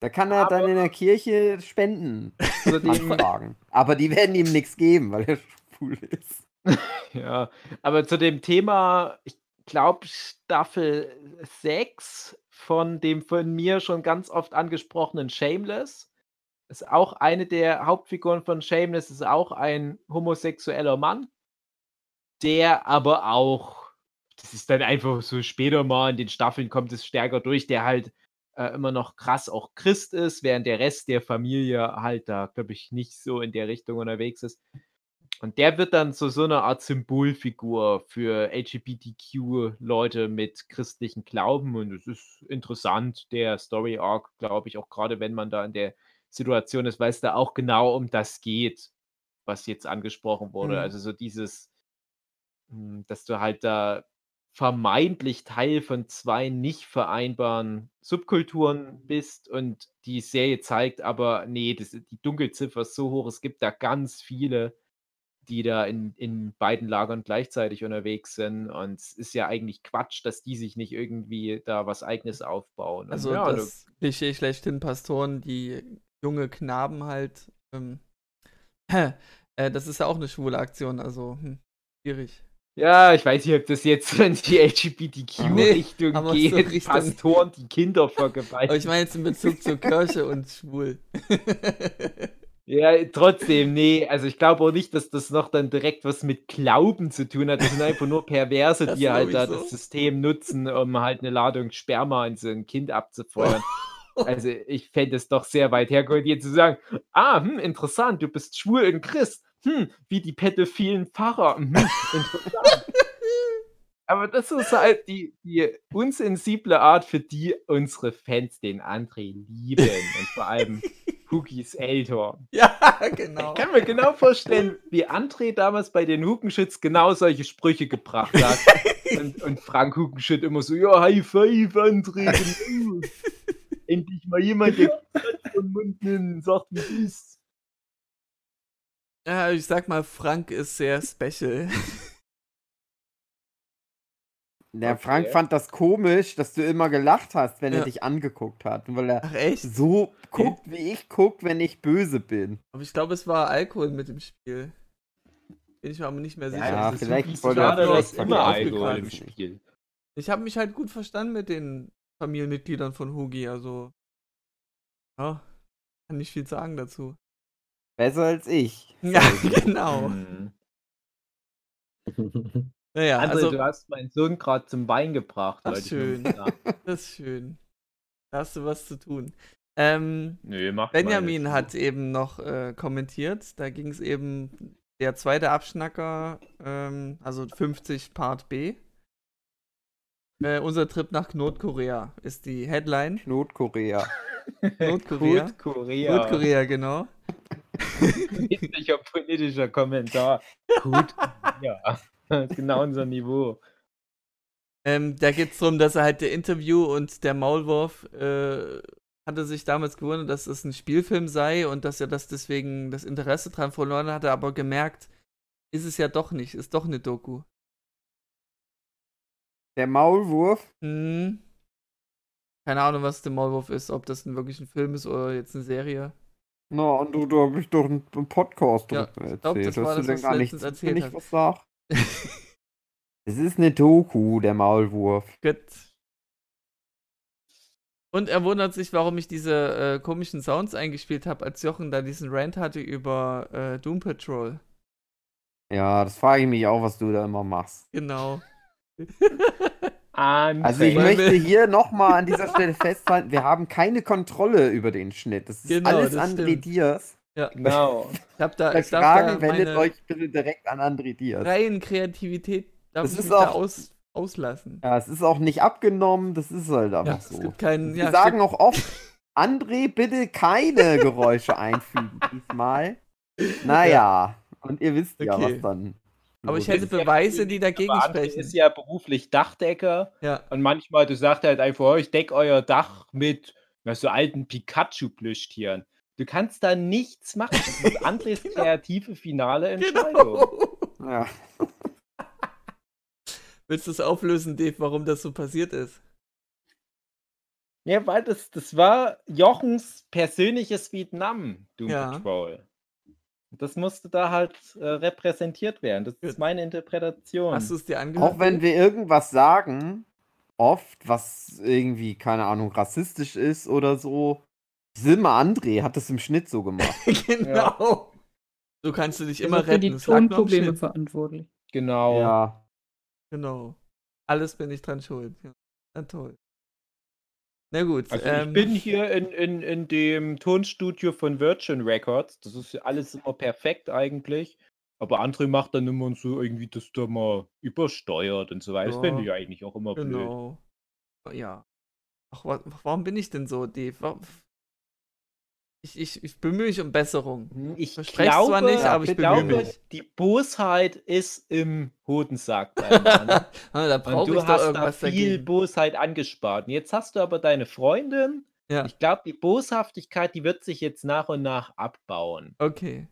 da kann er dann in der Kirche Spenden Zudem, anfragen. Aber die werden ihm nichts geben, weil er schwul ist. ja. Aber zu dem Thema, ich glaube, Staffel 6 von dem von mir schon ganz oft angesprochenen Shameless ist auch eine der Hauptfiguren von Shameless, ist auch ein homosexueller Mann, der aber auch, das ist dann einfach so später mal in den Staffeln kommt es stärker durch, der halt äh, immer noch krass auch Christ ist, während der Rest der Familie halt da, glaube ich, nicht so in der Richtung unterwegs ist. Und der wird dann zu so einer Art Symbolfigur für LGBTQ-Leute mit christlichen Glauben. Und es ist interessant, der Story Arc, glaube ich, auch gerade wenn man da in der Situation ist, weil es da auch genau um das geht, was jetzt angesprochen wurde. Mhm. Also so dieses, hm, dass du halt da vermeintlich Teil von zwei nicht vereinbaren Subkulturen bist und die Serie zeigt aber, nee, das, die Dunkelziffer ist so hoch, es gibt da ganz viele, die da in, in beiden Lagern gleichzeitig unterwegs sind und es ist ja eigentlich Quatsch, dass die sich nicht irgendwie da was eigenes aufbauen. Und Also ja, du- das Klischee schlechthin Pastoren, die junge Knaben halt, ähm, äh, das ist ja auch eine schwule Aktion, also hm, schwierig. Ja, ich weiß nicht, ob das jetzt in die LGBTQ-Richtung aber so geht. Richtung- Pastoren, die Kinder Aber vergewaltigen. ich meine jetzt in Bezug zur Kirche und schwul. Ja, trotzdem, nee, also ich glaube auch nicht, dass das noch dann direkt was mit Glauben zu tun hat. Das sind einfach nur Perverse, Das die halt da sowieso. das System nutzen, um halt eine Ladung Sperma in so ein Kind abzufeuern. Also ich fände es doch sehr weit hergeholt, jetzt zu sagen, ah, hm, interessant, du bist schwul und Christ. Hm, wie die pädophilen Pfarrer. Interessant. Aber das ist halt die, die unsensible Art, für die unsere Fans den André lieben. Und vor allem Hugis Eltern. ja, genau. Ich kann mir genau vorstellen, wie André damals bei den Hugenschütz genau solche Sprüche gebracht hat. und, und Frank Hugenschütt immer so, ja, High Five, André. genau. Endlich mal jemand, der vom Mund nimmt und sagt, wie ist. Ja, ich sag mal, Frank ist sehr special. Der Okay. Frank fand das komisch, dass du immer gelacht hast, wenn Ja. er dich angeguckt hat. Weil er Ach echt? so guckt, wie ich guck, wenn ich böse bin. Aber ich glaube, es war Alkohol mit im Spiel. Bin ich mir aber nicht mehr sicher. Ja, das ist vielleicht wollte er immer Alkohol im. Spiel. Ich habe mich halt gut verstanden mit den Familienmitgliedern von Hugi, also. Ja, kann nicht viel sagen dazu. Besser als ich. Ja, genau. Mhm. Naja, André, also, du hast meinen Sohn gerade zum Wein gebracht. Ich nur schön. das ist schön. Da hast du was zu tun. Ähm, Nö, mal Benjamin jetzt. hat eben noch äh, kommentiert, da ging es eben der zweite Abschnacker, ähm, also 50 Part B. Äh, unser Trip nach Nordkorea ist die Headline. Nordkorea. Nordkorea. Nordkorea. Nordkorea, genau. Richtiger politischer Kommentar. Gut. Ja. genau unser Niveau. Ähm, da geht es darum, dass er halt der Interview und der Maulwurf äh, hatte sich damals gewundert, dass es ein Spielfilm sei und dass er das deswegen das Interesse dran verloren hatte, aber gemerkt, ist es ja doch nicht, ist doch eine Doku. Der Maulwurf. Hm. Keine Ahnung, was der Maulwurf ist, ob das ein wirklich ein Film ist oder jetzt eine Serie. Na, und du, da habe ich doch einen Podcast Ja, drüber ich glaub, erzählt. das war Hast du das, denn gar du nicht, letztens willst du erzählt nicht was sagen? Es ist eine Doku, der Maulwurf. Gut. Und er wundert sich, warum ich diese äh, komischen Sounds eingespielt habe, als Jochen da diesen Rant hatte über äh, Doom Patrol. Ja, das frage ich mich auch, was du da immer machst. Genau. Also ich möchte hier nochmal an dieser Stelle festhalten, wir haben keine Kontrolle über den Schnitt. Das ist Genau, alles das André stimmt. Diaz. Ja. Genau. Ich hab da, ich Fragen da wendet euch bitte direkt an André Diaz. freien Kreativität darf Das ich ist mich da auch- aus, auslassen. Ja, es ist auch nicht abgenommen, das ist halt einfach Ja, es so. gibt keinen. Wir Ja, sagen auch oft, André, bitte keine Geräusche einfügen diesmal. Naja, und ihr wisst ja, Okay. was dann. Aber ich hätte Beweise, die dagegen Aber sprechen. ist ja beruflich Dachdecker Ja. und manchmal, du sagst halt einfach, oh, ich deck euer Dach mit so alten Pikachu-Plüschtieren. Du kannst da nichts machen. Das ist Andres kreative finale Entscheidung. Genau. Ja. Willst du es auflösen, Dave, warum das so passiert ist? Ja, weil das, das war Jochens persönliches Vietnam, Doom Ja. Patrol. Das musste da halt äh, repräsentiert werden. Das ist meine Interpretation. Hast du es dir angehört? Auch wenn wir irgendwas sagen, oft, was irgendwie, keine Ahnung, rassistisch ist oder so. Silma André hat das im Schnitt so gemacht. genau. So kannst du dich immer auch für die retten. Nur am Tonprobleme verantwortlich. genau. Ja. Genau. Alles bin ich dran schuld. Ja. Na toll. Na gut. Also ähm, ich bin hier in, in, in dem Tonstudio von Virgin Records. Das ist ja alles immer perfekt eigentlich. Aber André macht dann immer so irgendwie das da mal übersteuert und so weiter. Das Ja. finde ich eigentlich auch immer blöd. Genau. Ja. Ach, wa warum bin ich denn so, Dave? Ich, ich, ich bemühe mich um Besserung. Hm, Ich Verspreche glaube, zwar nicht, aber ich ich bemühe glaube mich. die Bosheit ist im Hodensack. Ah, da brauche du ich hast da viel dagegen. Bosheit angespart. Und jetzt hast du aber deine Freundin. Ja. Ich glaube, die Boshaftigkeit, die wird sich jetzt nach und nach abbauen. Okay.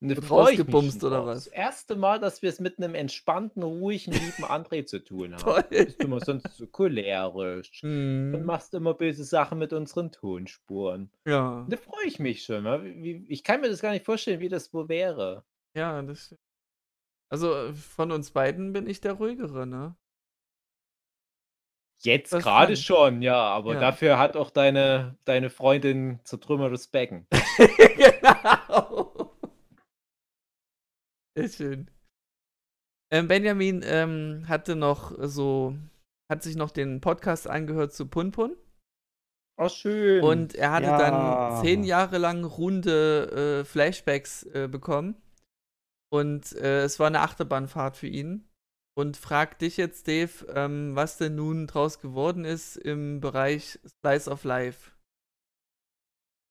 Und mich rausgebumst schon oder was? Das erste Mal, dass wir es mit einem entspannten, ruhigen, lieben André zu tun haben. Toll. Du bist immer sonst so cholerisch und Hm, machst immer böse Sachen mit unseren Tonspuren. ja. Und da freue ich mich schon. ich kann mir das gar nicht vorstellen, wie das wohl wäre. Ja, das. Also äh, von uns beiden bin ich der ruhigere, ne? Jetzt gerade schon, ja, aber Ja. dafür hat auch deine, deine Freundin zertrümmertes Becken. genau. Sehr schön. Ähm, Benjamin ähm, hatte noch so, hat sich noch den Podcast angehört zu Punpun Oh, schön. und er hatte Ja. dann zehn Jahre lang runde äh, Flashbacks äh, bekommen und äh, es war eine Achterbahnfahrt für ihn und fragt dich jetzt, Dave, ähm, was denn nun draus geworden ist im Bereich Slice of Life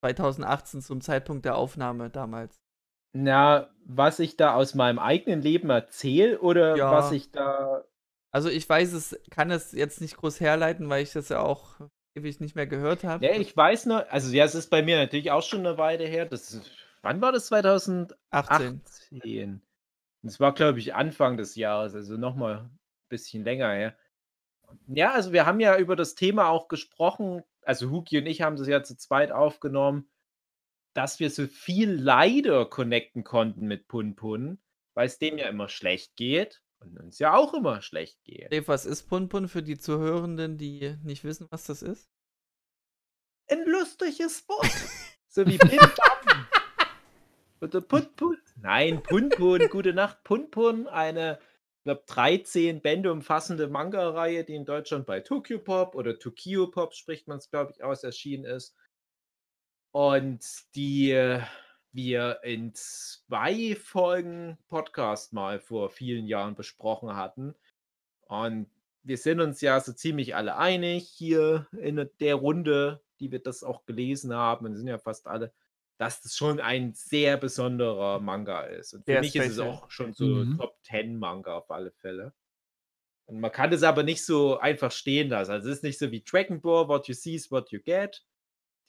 2018 zum Zeitpunkt der Aufnahme damals. Na, was ich da aus meinem eigenen Leben erzähle oder Ja. was ich da. Also ich weiß es, kann es jetzt nicht groß herleiten, weil ich das ja auch ewig nicht mehr gehört habe. Ja, ich weiß noch, also ja, es ist bei mir natürlich auch schon eine Weile her. Das ist, wann war das? 2018. 18. Das war, glaube ich, Anfang des Jahres, also nochmal ein bisschen länger her. Ja, also wir haben ja über das Thema auch gesprochen, also Huki und ich haben das ja zu zweit aufgenommen, dass wir so viel leider connecten konnten mit Pun Pun, weil es dem ja immer schlecht geht und uns ja auch immer schlecht geht. Dave, was ist Punpun für die Zuhörenden, die nicht wissen, was das ist? Ein lustiges Wort. so wie Pim Pam. Oder Put Put. Nein, Pun Pun. Gute Nacht, Pun Pun. Eine, ich glaube, 13 Bände umfassende Manga-Reihe, die in Deutschland bei Tokyo Pop oder Tokyo Pop, spricht man es, glaube ich, aus, erschienen ist. Und die wir in zwei Folgen Podcast mal vor vielen Jahren besprochen hatten. Und wir sind uns ja so ziemlich alle einig hier in der Runde, die wir das auch gelesen haben, und sind ja fast alle, dass das schon ein sehr besonderer Manga ist. Und für Sehr mich ist es auch schon so Mhm. Top 10 Manga auf alle Fälle. Und man kann es aber nicht so einfach stehen lassen. Also es ist nicht so wie Dragon Ball, what you see is what you get.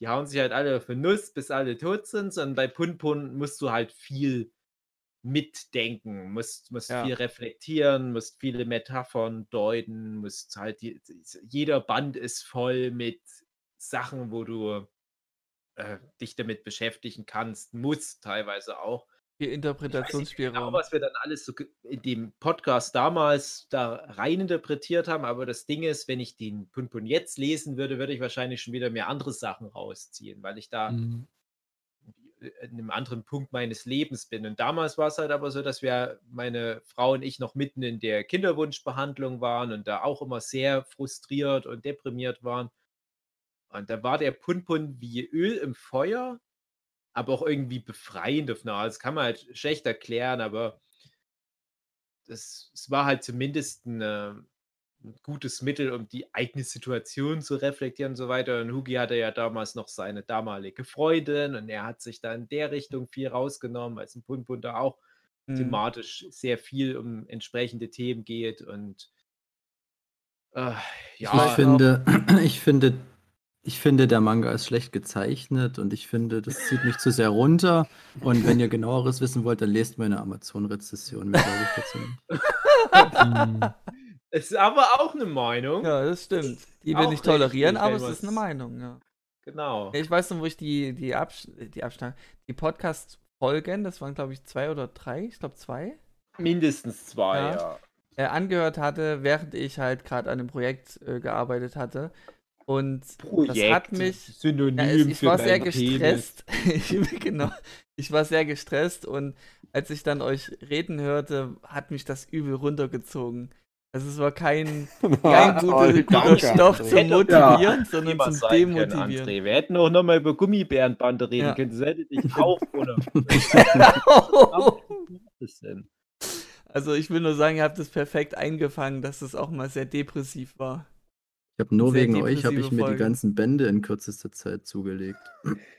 Die hauen sich halt alle für Nuss, bis alle tot sind, sondern bei Punpun musst du halt viel mitdenken, musst, musst Ja. viel reflektieren, musst viele Metaphern deuten, musst halt, die, jeder Band ist voll mit Sachen, wo du äh, dich damit beschäftigen kannst, musst teilweise auch. Viel genau, Interpretationsspielraum. was wir dann alles so in dem Podcast damals da rein interpretiert haben, aber das Ding ist, wenn ich den Punpun jetzt lesen würde, würde ich wahrscheinlich schon wieder mehr andere Sachen rausziehen, weil ich da Mhm. in einem anderen Punkt meines Lebens bin. Und damals war es halt aber so, dass wir, meine Frau und ich, noch mitten in der Kinderwunschbehandlung waren und da auch immer sehr frustriert und deprimiert waren. Und da war der Punpun wie Öl im Feuer, aber auch irgendwie befreiend auf eine Art. Das kann man halt schlecht erklären, aber das, es war halt zumindest ein, äh, ein gutes Mittel, um die eigene Situation zu reflektieren und so weiter. Und Hugi hatte ja damals noch seine damalige Freundin und er hat sich da in der Richtung viel rausgenommen, weil es im da auch Mhm. thematisch sehr viel um entsprechende Themen geht und äh, ja, ich finde, ich finde, ich finde, der Manga ist schlecht gezeichnet und ich finde, das zieht mich zu sehr runter. Und wenn ihr genaueres wissen wollt, dann lest meine Amazon-Rezession. Mehr glaube ich dazu nicht. es ist aber auch eine Meinung. Ja, das stimmt. Die wir nicht tolerieren, aber es ist eine Meinung, ja. Genau. Ich weiß noch, wo ich die, die, Abs die Abstand, die Podcast-Folgen, das waren glaube ich zwei oder drei, ich glaube zwei, Mindestens zwei, Ja. ja. äh, angehört hatte, während ich halt gerade an dem Projekt äh, gearbeitet hatte. Und das hat mich. Synonym Ja, ich für war sehr gestresst. ich, genau. Ich war sehr gestresst und als ich dann euch reden hörte, hat mich das übel runtergezogen. Also es war kein, kein guter, Toll, guter Stoff zum Motivieren, sondern Thema zum können, Demotivieren. André. Wir hätten auch nochmal über Gummibärenbande reden Ja. können. Das hätte dich auch denn? also ich will nur sagen, ihr habt es perfekt eingefangen, dass es auch mal sehr depressiv war. Ich habe nur Sehr wegen euch habe ich mir die Folge. ganzen Bände in kürzester Zeit zugelegt.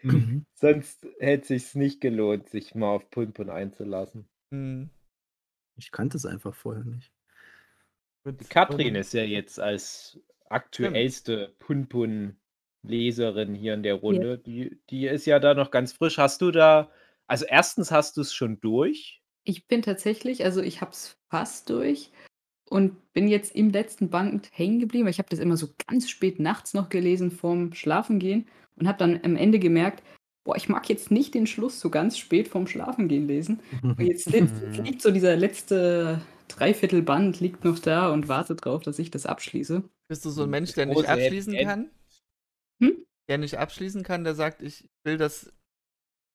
Sonst hätte es sich nicht gelohnt, sich mal auf Punpun einzulassen. Hm, Ich kannte es einfach vorher nicht. Die Katrin ist ja jetzt als aktuellste Punpun-Leserin hier in der Runde. Die, die ist ja da noch ganz frisch. Hast du da, also erstens hast du es schon durch. Ich bin tatsächlich, also ich habe es fast durch und bin jetzt im letzten Band hängen geblieben. Ich habe das immer so ganz spät nachts noch gelesen vorm Schlafengehen und habe dann am Ende gemerkt, boah, ich mag jetzt nicht den Schluss so ganz spät vorm Schlafengehen lesen. Und jetzt li liegt so dieser letzte Dreiviertelband liegt noch da und wartet drauf, dass ich das abschließe. Bist du so ein Mensch, der nicht Große abschließen kann? Hm? Der nicht abschließen kann, der sagt, ich will das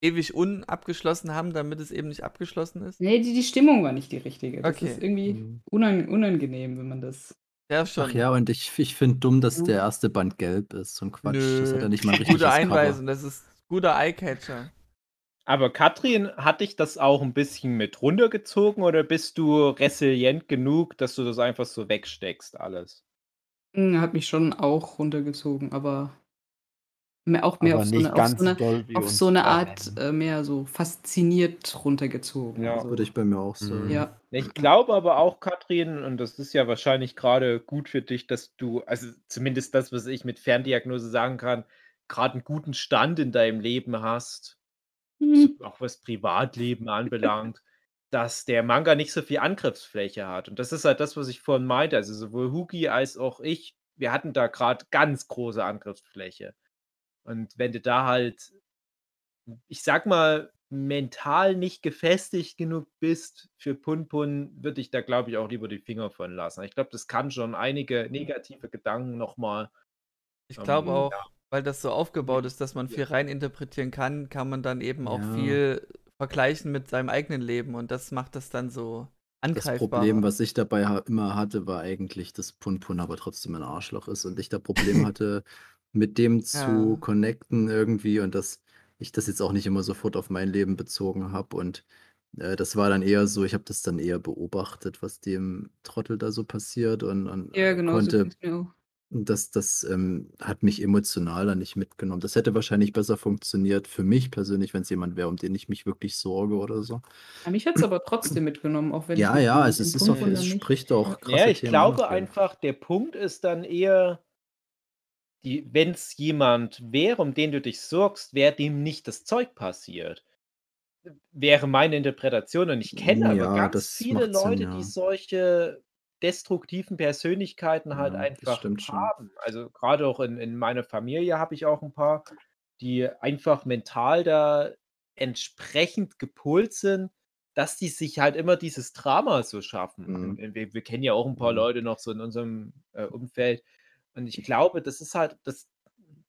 ewig unabgeschlossen haben, damit es eben nicht abgeschlossen ist? Nee, die, die Stimmung war nicht die richtige. Das Okay. ist irgendwie Mhm. unang unangenehm, wenn man das. Ja, schon. Ach ja, und ich, ich finde dumm, dass der erste Band gelb ist. So ein Quatsch. Das hat Nö. ja nicht mal ein richtiges Gute. Einweisung, das ist guter Eyecatcher. Aber Katrin, hat dich das auch ein bisschen mit runtergezogen oder bist du resilient genug, dass du das einfach so wegsteckst, alles? Hm, Hat mich schon auch runtergezogen, aber auch mehr Aber auf so nicht eine, auf ganz so eine, auf so eine. Art äh, mehr so fasziniert runtergezogen. Ja. also, Würde ich bei mir auch sagen. ja. Ich glaube aber auch, Katrin, und das ist ja wahrscheinlich gerade gut für dich, dass du, also zumindest das, was ich mit Ferndiagnose sagen kann, gerade einen guten Stand in deinem Leben hast, Hm. auch was Privatleben anbelangt, dass der Manga nicht so viel Angriffsfläche hat. Und das ist halt das, was ich vorhin meinte. Also sowohl Hugi als auch ich, wir hatten da gerade ganz große Angriffsfläche. Und wenn du da halt, ich sag mal, mental nicht gefestigt genug bist für Punpun, würde ich da, glaube ich, auch lieber die Finger von lassen. Ich glaube, das kann schon einige negative Gedanken nochmal. Ich glaube Ähm, auch, weil das so aufgebaut ist, dass man viel reininterpretieren kann, kann man dann eben auch Ja. viel vergleichen mit seinem eigenen Leben und das macht das dann so Das angreifbar. Problem, was ich dabei immer hatte, war eigentlich, dass Punpun aber trotzdem ein Arschloch ist und ich da Probleme hatte, mit dem zu Ja. connecten irgendwie und das ich das jetzt auch nicht immer sofort auf mein Leben bezogen habe und äh, das war dann eher so, ich habe das dann eher beobachtet, was dem Trottel da so passiert und, und Ja, äh, genau, so konnte, ging's mir auch. und das, das ähm, hat mich emotional dann nicht mitgenommen. Das hätte wahrscheinlich besser funktioniert für mich persönlich, wenn es jemand wäre, um den ich mich wirklich sorge oder so. Ja, mich hat's aber trotzdem mitgenommen, auch wenn ich Ja, mich ja, es, es ist Punkt auch, von es dann nicht spricht auch krasse Ja, ich Themen glaube einfach, der Punkt ist dann eher, wenn es jemand wäre, um den du dich sorgst, wäre dem nicht das Zeug passiert. Wäre meine Interpretation. Und ich kenne aber Ja, ganz das viele macht Sinn, Leute, ja. die solche destruktiven Persönlichkeiten halt Ja, einfach stimmt schon. haben. Also gerade auch in, in meiner Familie habe ich auch ein paar, die einfach mental da entsprechend gepolt sind, dass die sich halt immer dieses Drama so schaffen. Mhm. Und Wir, wir kennen ja auch ein paar Mhm. Leute noch so in unserem äh, Umfeld. Und ich glaube, das ist halt das,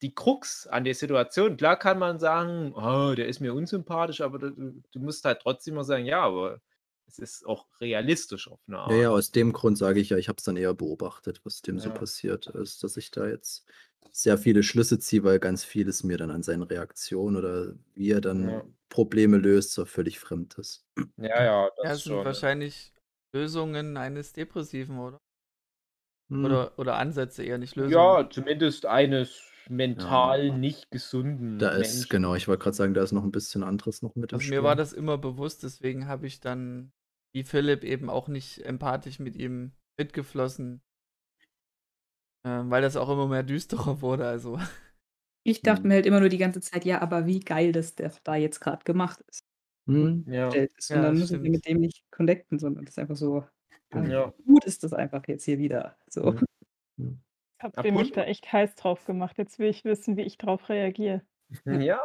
die Krux an der Situation. Klar kann man sagen, oh, der ist mir unsympathisch, aber du, du musst halt trotzdem mal sagen, ja, aber es ist auch realistisch auf eine Ja, ja, Art. aus dem Grund sage ich ja, ich habe es dann eher beobachtet, was dem so Ja. passiert ist, dass ich da jetzt sehr viele Schlüsse ziehe, weil ganz vieles mir dann an seinen Reaktionen oder wie er dann Ja, Probleme löst, so völlig fremd ist. ja, ja, Ja, das sind schon. wahrscheinlich Lösungen eines Depressiven, oder? Hm, Oder, oder Ansätze eher, nicht Lösungen. Ja, zumindest eines ja, mental nicht gesunden da ist, Menschen. genau, ich wollte gerade sagen, da ist noch ein bisschen anderes noch mit im Also mir war das immer bewusst, deswegen habe ich dann, wie Philipp, eben auch nicht empathisch mit ihm mitgeflossen, ähm, weil das auch immer mehr düsterer wurde. Also Ich dachte Hm. mir halt immer nur die ganze Zeit, ja, aber wie geil, dass der da jetzt gerade gemacht ist. Hm, Ja, ist. Und ja, dann müssen wir mit dem nicht connecten, sondern das ist einfach so. Ja. gut ist das einfach jetzt hier wieder. So. Hm, hm. Habt ihr mich da echt heiß drauf gemacht? Jetzt will ich wissen, wie ich drauf reagiere. Ja.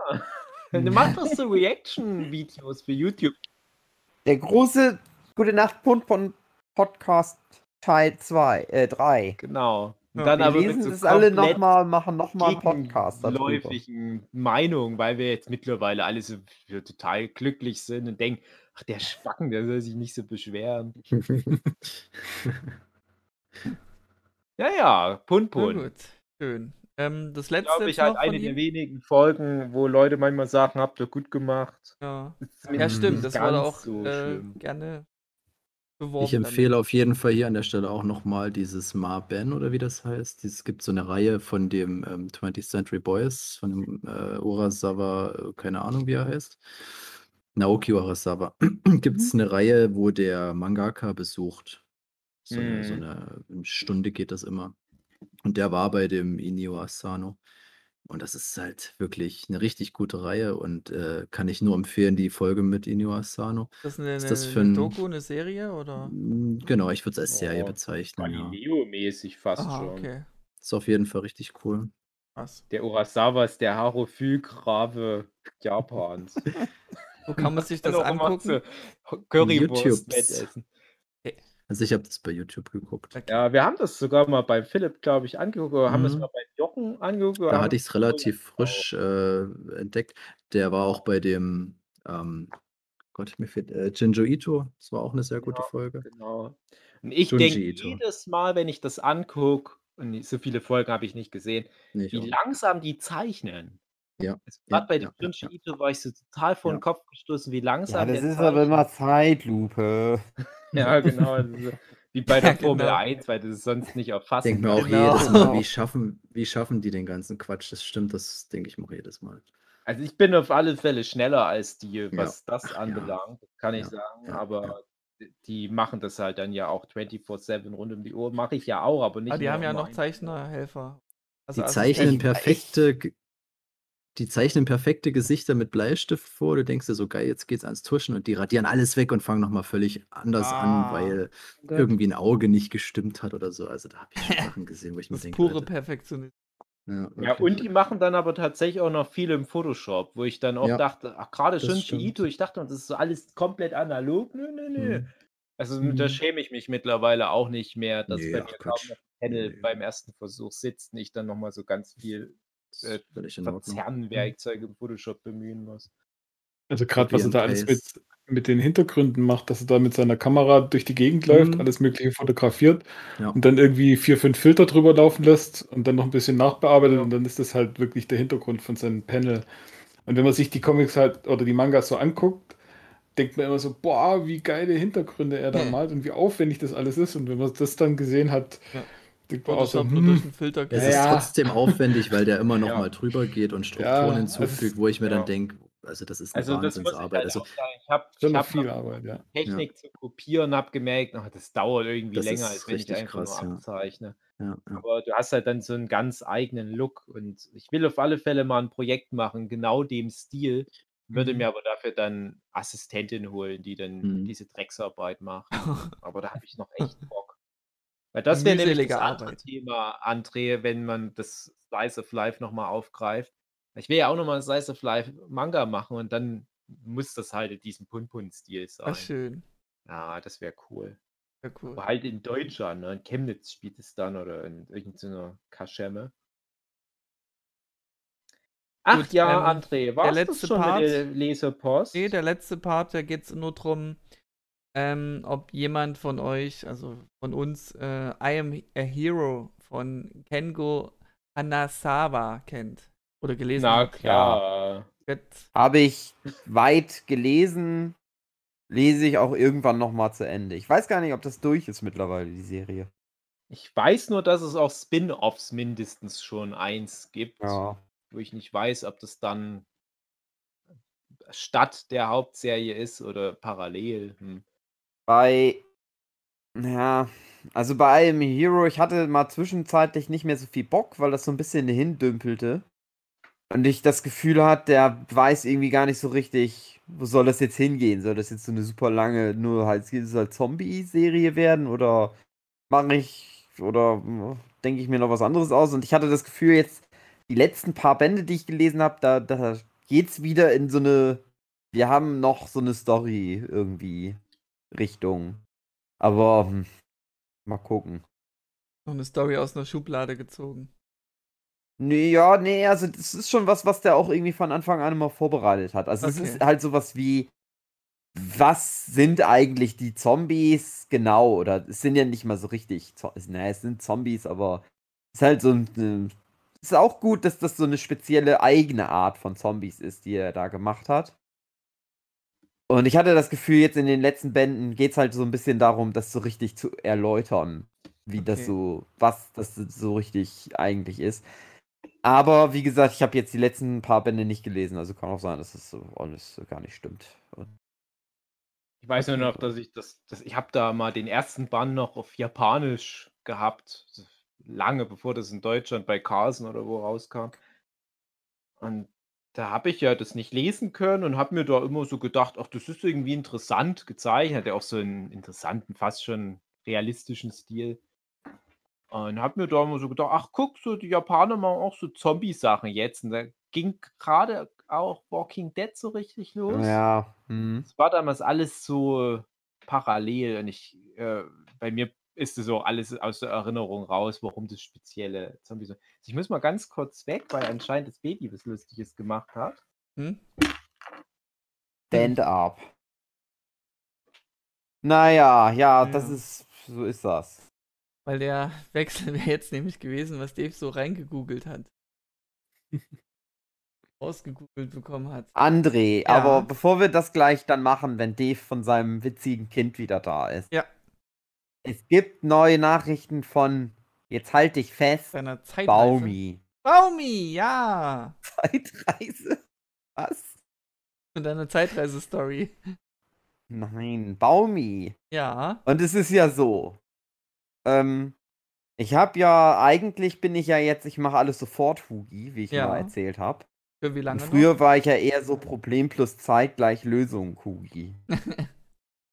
Du machst doch so Reaction-Videos für YouTube. Der große Gute Nacht Punkt von Podcast Teil 2, äh 3. Genau. Und Ja. dann Wir aber lesen so das alle nochmal, machen nochmal einen Podcast darüber. gegenläufigen Meinungen, weil wir jetzt mittlerweile alle so total glücklich sind und denken, ach, der Schwacken, der soll sich nicht so beschweren. Ja, ja, Pun Pun. gut, schön. Ähm, das letzte Glaube ich halt eine der wenigen Folgen, wo Leute manchmal sagen, habt ihr gut gemacht. Ja. Ja, stimmt, das wurde auch so äh, gerne Ich beworben empfehle damit. auf jeden Fall hier an der Stelle auch nochmal dieses Ma Ben oder wie das heißt. Es gibt so eine Reihe von dem ähm, 20th Century Boys, von dem äh, Urasawa, äh, keine Ahnung wie er heißt. Naoki Urasawa. Gibt es Mhm. eine Reihe, wo der Mangaka besucht. So eine, so Mhm. eine eine Stunde geht das immer. Und der war bei dem Inio Asano. Und das ist halt wirklich eine richtig gute Reihe und äh, kann ich nur empfehlen, die Folge mit Inio Asano. Ist das eine, Ist eine, das für eine ein. Doku, eine Serie oder? Mm, Genau, ich würde es als Serie Oh, bezeichnen, ja. Galileo-mäßig fast Aha, schon. okay. Ist auf jeden Fall richtig cool. Krass. Der Urasawa ist der Harophil-Grave Japans. Wo kann man sich das angucken? Currywurst. Also ich habe das bei YouTube geguckt. Ja, wir haben das sogar mal bei Philipp, glaube ich, angeguckt, oder haben das Mhm. mal bei Jochen angeguckt. Da hatte ich es relativ frisch äh, entdeckt. Der war auch bei dem, ähm, Gott, mir fehlt, äh, Jinjo Ito. Das war auch eine sehr gute Ja, Folge. genau. Und ich denke jedes Mal, wenn ich das angucke, und so viele Folgen habe ich nicht gesehen, Nee, ich wie auch nicht. langsam die zeichnen. Ja, Also ja, gerade bei dem ja, ja, Junji ja. Ito war ich so total vor den Ja. Kopf gestoßen, wie Ja, langsam das der ist aber immer Zeitlupe. Ja, genau. das ist Wie bei Ja, der Formel genau. 1, weil du es sonst nicht Ich erfassen denke mir auch Genau. jedes Mal, wie schaffen, wie schaffen die den ganzen Quatsch? Das stimmt, das denke ich mir auch jedes Mal. Also ich bin auf alle Fälle schneller als die, Ja, was das ja, anbelangt, kann ich ja, sagen. ja, Aber ja. die machen das halt dann ja auch 24-7 rund um die Uhr. Mache ich ja auch, aber nicht Ah, die haben ja noch Zeichnerhelfer. Die Also zeichnen Assistenten. perfekte, die zeichnen perfekte Gesichter mit Bleistift vor. Du denkst dir so, geil, jetzt geht's ans Tuschen und die radieren alles weg und fangen nochmal völlig anders an, Ah. weil Oh Gott. irgendwie ein Auge nicht gestimmt hat oder so. Also da habe ich schon Sachen gesehen, wo ich mir Das ist denke, pure Perfektionismus. ja, Ja, wirklich. und die machen dann aber tatsächlich auch noch viel im Photoshop, wo ich dann auch Ja, dachte, ach, gerade stimmt. Ito, ich dachte, das ist so alles komplett analog. Nö, nö, nö. Hm. Also Mhm. da schäme ich mich mittlerweile auch nicht mehr, dass Nee, bei ach mir kaum noch ein Panel Nee. beim ersten Versuch sitzt und ich dann nochmal so ganz viel äh. Verzerrenwerkzeuge im Photoshop bemühen muss. Also gerade was er da alles mit, mit den Hintergründen macht, dass er da mit seiner Kamera durch die Gegend läuft, Mhm. alles Mögliche fotografiert Ja. und dann irgendwie vier, fünf Filter drüber laufen lässt und dann noch ein bisschen nachbearbeitet Ja. und dann ist das halt wirklich der Hintergrund von seinem Panel. Und wenn man sich die Comics halt oder die Mangas so anguckt, denkt man immer so, boah, wie geile Hintergründe er da Hm. malt und wie aufwendig das alles ist. Und wenn man das dann gesehen hat, Ja. Man auch so, hm, den Filter Es. Ja, ist ja. trotzdem aufwendig, weil der immer noch Ja. mal drüber geht und Strukturen Ja, hinzufügt, wo ich mir ja. dann denke, also das ist eine Also das muss ich Wahnsinnsarbeit. halt Also. Ich habe schon ich hab viel Arbeit, ja. Technik zu kopieren, habe gemerkt, ach, das dauert irgendwie Das länger, ist als wenn ich richtig einfach krass, nur ja. abzeichne. ja, ja. Aber du hast halt dann so einen ganz eigenen Look und ich will auf alle Fälle mal ein Projekt machen, genau dem Stil, würde Mhm. mir aber dafür dann Assistentin holen, die dann Mhm. diese Drecksarbeit macht. Aber da habe ich noch echt Bock. Weil das wäre nämlich das andere Arbeit. Thema, André, wenn man das Slice of Life nochmal aufgreift. Ich will ja auch nochmal ein Slice of Life Manga machen und dann muss das halt in diesem Pun-Pun-Stil sein. Ach, schön. Ja, das wäre cool. Ja, cool. Aber halt in Deutschland, ne? In Chemnitz spielt es dann oder in irgendeiner Kaschemme. Ach Gut, ja, ähm, André, war das letzte schon Part- mit der Leserpost? Nee, der letzte Part, da geht es nur drum, ähm, ob jemand von euch, also von uns, äh, I Am a Hero von Kengo Hanasawa kennt. Oder gelesen Na hat. klar. Wird- Habe ich weit gelesen, lese ich auch irgendwann nochmal zu Ende. Ich weiß gar nicht, ob das durch ist mittlerweile, die Serie. Ich weiß nur, dass es auch Spin-Offs mindestens schon eins gibt, Ja. wo ich nicht weiß, ob das dann statt der Hauptserie ist oder parallel. Hm. Bei, ja, also bei I Am Hero, ich hatte mal zwischenzeitlich nicht mehr so viel Bock, weil das so ein bisschen hindümpelte. Und ich das Gefühl hatte, der weiß irgendwie gar nicht so richtig, wo soll das jetzt hingehen? Soll das jetzt so eine super lange, nur halt, soll Zombie-Serie werden? Oder mache ich, oder denke ich mir noch was anderes aus? Und ich hatte das Gefühl, jetzt die letzten paar Bände, die ich gelesen habe, da, da geht's wieder in so eine, wir haben noch so eine Story irgendwie Richtung. Aber hm, mal gucken. Noch eine Story aus einer Schublade gezogen. Nee, ja, nee, also das ist schon was, was der auch irgendwie von Anfang an immer vorbereitet hat. Also es Okay. ist halt sowas wie, was sind eigentlich die Zombies genau? Oder es sind ja nicht mal so richtig, naja, es sind Zombies, aber es ist halt so ein, äh, es ist auch gut, dass das so eine spezielle eigene Art von Zombies ist, die er da gemacht hat. Und ich hatte das Gefühl, jetzt in den letzten Bänden geht es halt so ein bisschen darum, das so richtig zu erläutern, wie das Okay. so, was das so richtig eigentlich ist. Aber wie gesagt, ich habe jetzt die letzten paar Bände nicht gelesen, also kann auch sein, dass das so alles gar nicht stimmt. Und Ich weiß nur noch, dass ich das, das ich habe da mal den ersten Band noch auf Japanisch gehabt, lange bevor das in Deutschland bei Carlsen oder wo rauskam. Und da habe ich ja das nicht lesen können und habe mir da immer so gedacht, ach, das ist irgendwie interessant gezeichnet, hat ja auch so einen interessanten, fast schon realistischen Stil. Und habe mir da immer so gedacht, ach guck, so die Japaner machen auch so Zombie-Sachen jetzt. Und da ging gerade auch Walking Dead so richtig los. ja. Es war damals alles so parallel und ich, äh, bei mir ist so alles aus der Erinnerung raus, warum das spezielle Zombie so. Ich muss mal ganz kurz weg, weil anscheinend das Baby was Lustiges gemacht hat. Hm? Stand up. Naja, ja, das Ja. ist, so ist das. Weil der Wechsel wäre jetzt nämlich gewesen, was Dave so reingegoogelt hat. Ausgegoogelt bekommen hat. André, Ja. aber bevor wir das gleich dann machen, wenn Dave von seinem witzigen Kind wieder da ist. Ja. Es gibt neue Nachrichten von, jetzt halt dich fest. Baumi. Baumi, ja. Zeitreise? Was? Und deine Zeitreise-Story. Nein, Baumi. Ja. Und es ist ja so. Ähm, ich habe ja, eigentlich bin ich ja jetzt, ich mache alles sofort Hugi, wie ich Ja. mal erzählt habe. Für wie Und lange früher war ich ja eher so Problem plus Zeit gleich Lösung Hugi.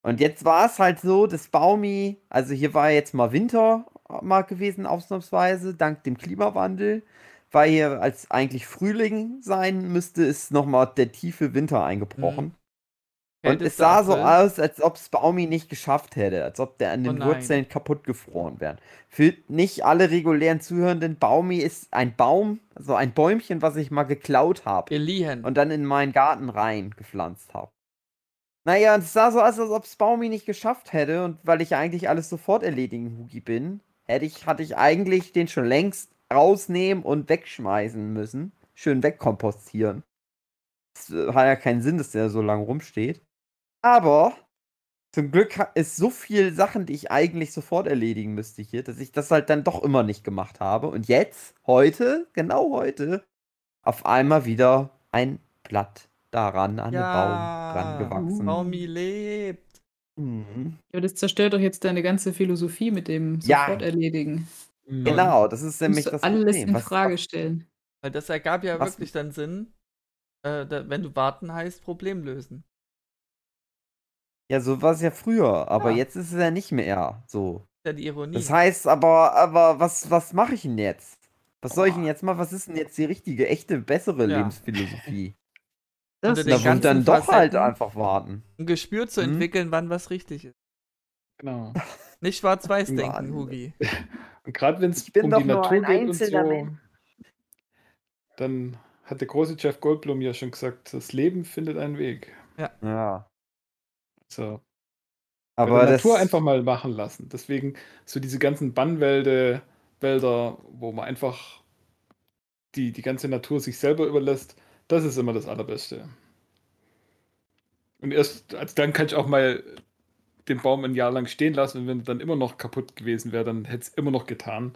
Und jetzt war es halt so, dass Baumi, also hier war jetzt mal Winter mal gewesen, ausnahmsweise, dank dem Klimawandel. Weil hier als eigentlich Frühling sein müsste, ist nochmal der tiefe Winter eingebrochen. Und es sah so aus, als ob es Baumi nicht geschafft hätte, als ob der an Oh den nein. Wurzeln kaputt gefroren wäre. Für nicht alle regulären Zuhörenden, Baumi ist ein Baum, also ein Bäumchen, was ich mal geklaut habe Geliehen. und dann in meinen Garten rein gepflanzt habe. Naja, und es sah so aus, als ob es Baumi nicht geschafft hätte und weil ich eigentlich alles sofort erledigen Hugi bin, hätte ich, hatte ich eigentlich den schon längst rausnehmen und wegschmeißen müssen. Schön wegkompostieren. Es äh, hat ja keinen Sinn, dass der so lange rumsteht. Aber zum Glück ist so viel Sachen, die ich eigentlich sofort erledigen müsste hier, dass ich das halt dann doch immer nicht gemacht habe. Und jetzt, heute, genau heute, auf einmal wieder ein Blatt daran an den Baum dran gewachsen. Baumi lebt. Mhm. Ja, das zerstört doch jetzt deine ganze Philosophie mit dem Ja. sofort erledigen. Genau, das ist nämlich das alles Problem. in Was- Frage stellen. Weil das ergab ja Was- wirklich dann Sinn, äh, da, wenn du warten heißt, Problem lösen. Ja, so war es ja früher, aber Ja. jetzt ist es ja nicht mehr so. ist ja die Ironie. Das heißt aber, aber was, was mache ich denn jetzt? Was soll ich denn jetzt machen? Was ist denn jetzt die richtige, echte, bessere Ja. Lebensphilosophie? Das Unter den ganzen dann doch halt Facetten. einfach warten. ein Gespür zu Hm? entwickeln, wann was richtig ist. Genau. Nicht schwarz-weiß denken. Hugi. Und gerade wenn es Ich bin um doch die Natur ein geht und so, Mensch. dann hat der große Jeff Goldblum ja schon gesagt, das Leben findet einen Weg. Ja. So. Aber das, Natur einfach mal machen lassen. Deswegen so diese ganzen Bannwälder, Wälder, wo man einfach die, die ganze Natur sich selber überlässt, das ist immer das Allerbeste. Und erst also dann kann ich auch mal den Baum ein Jahr lang stehen lassen und wenn er dann immer noch kaputt gewesen wäre, dann hätte es immer noch getan.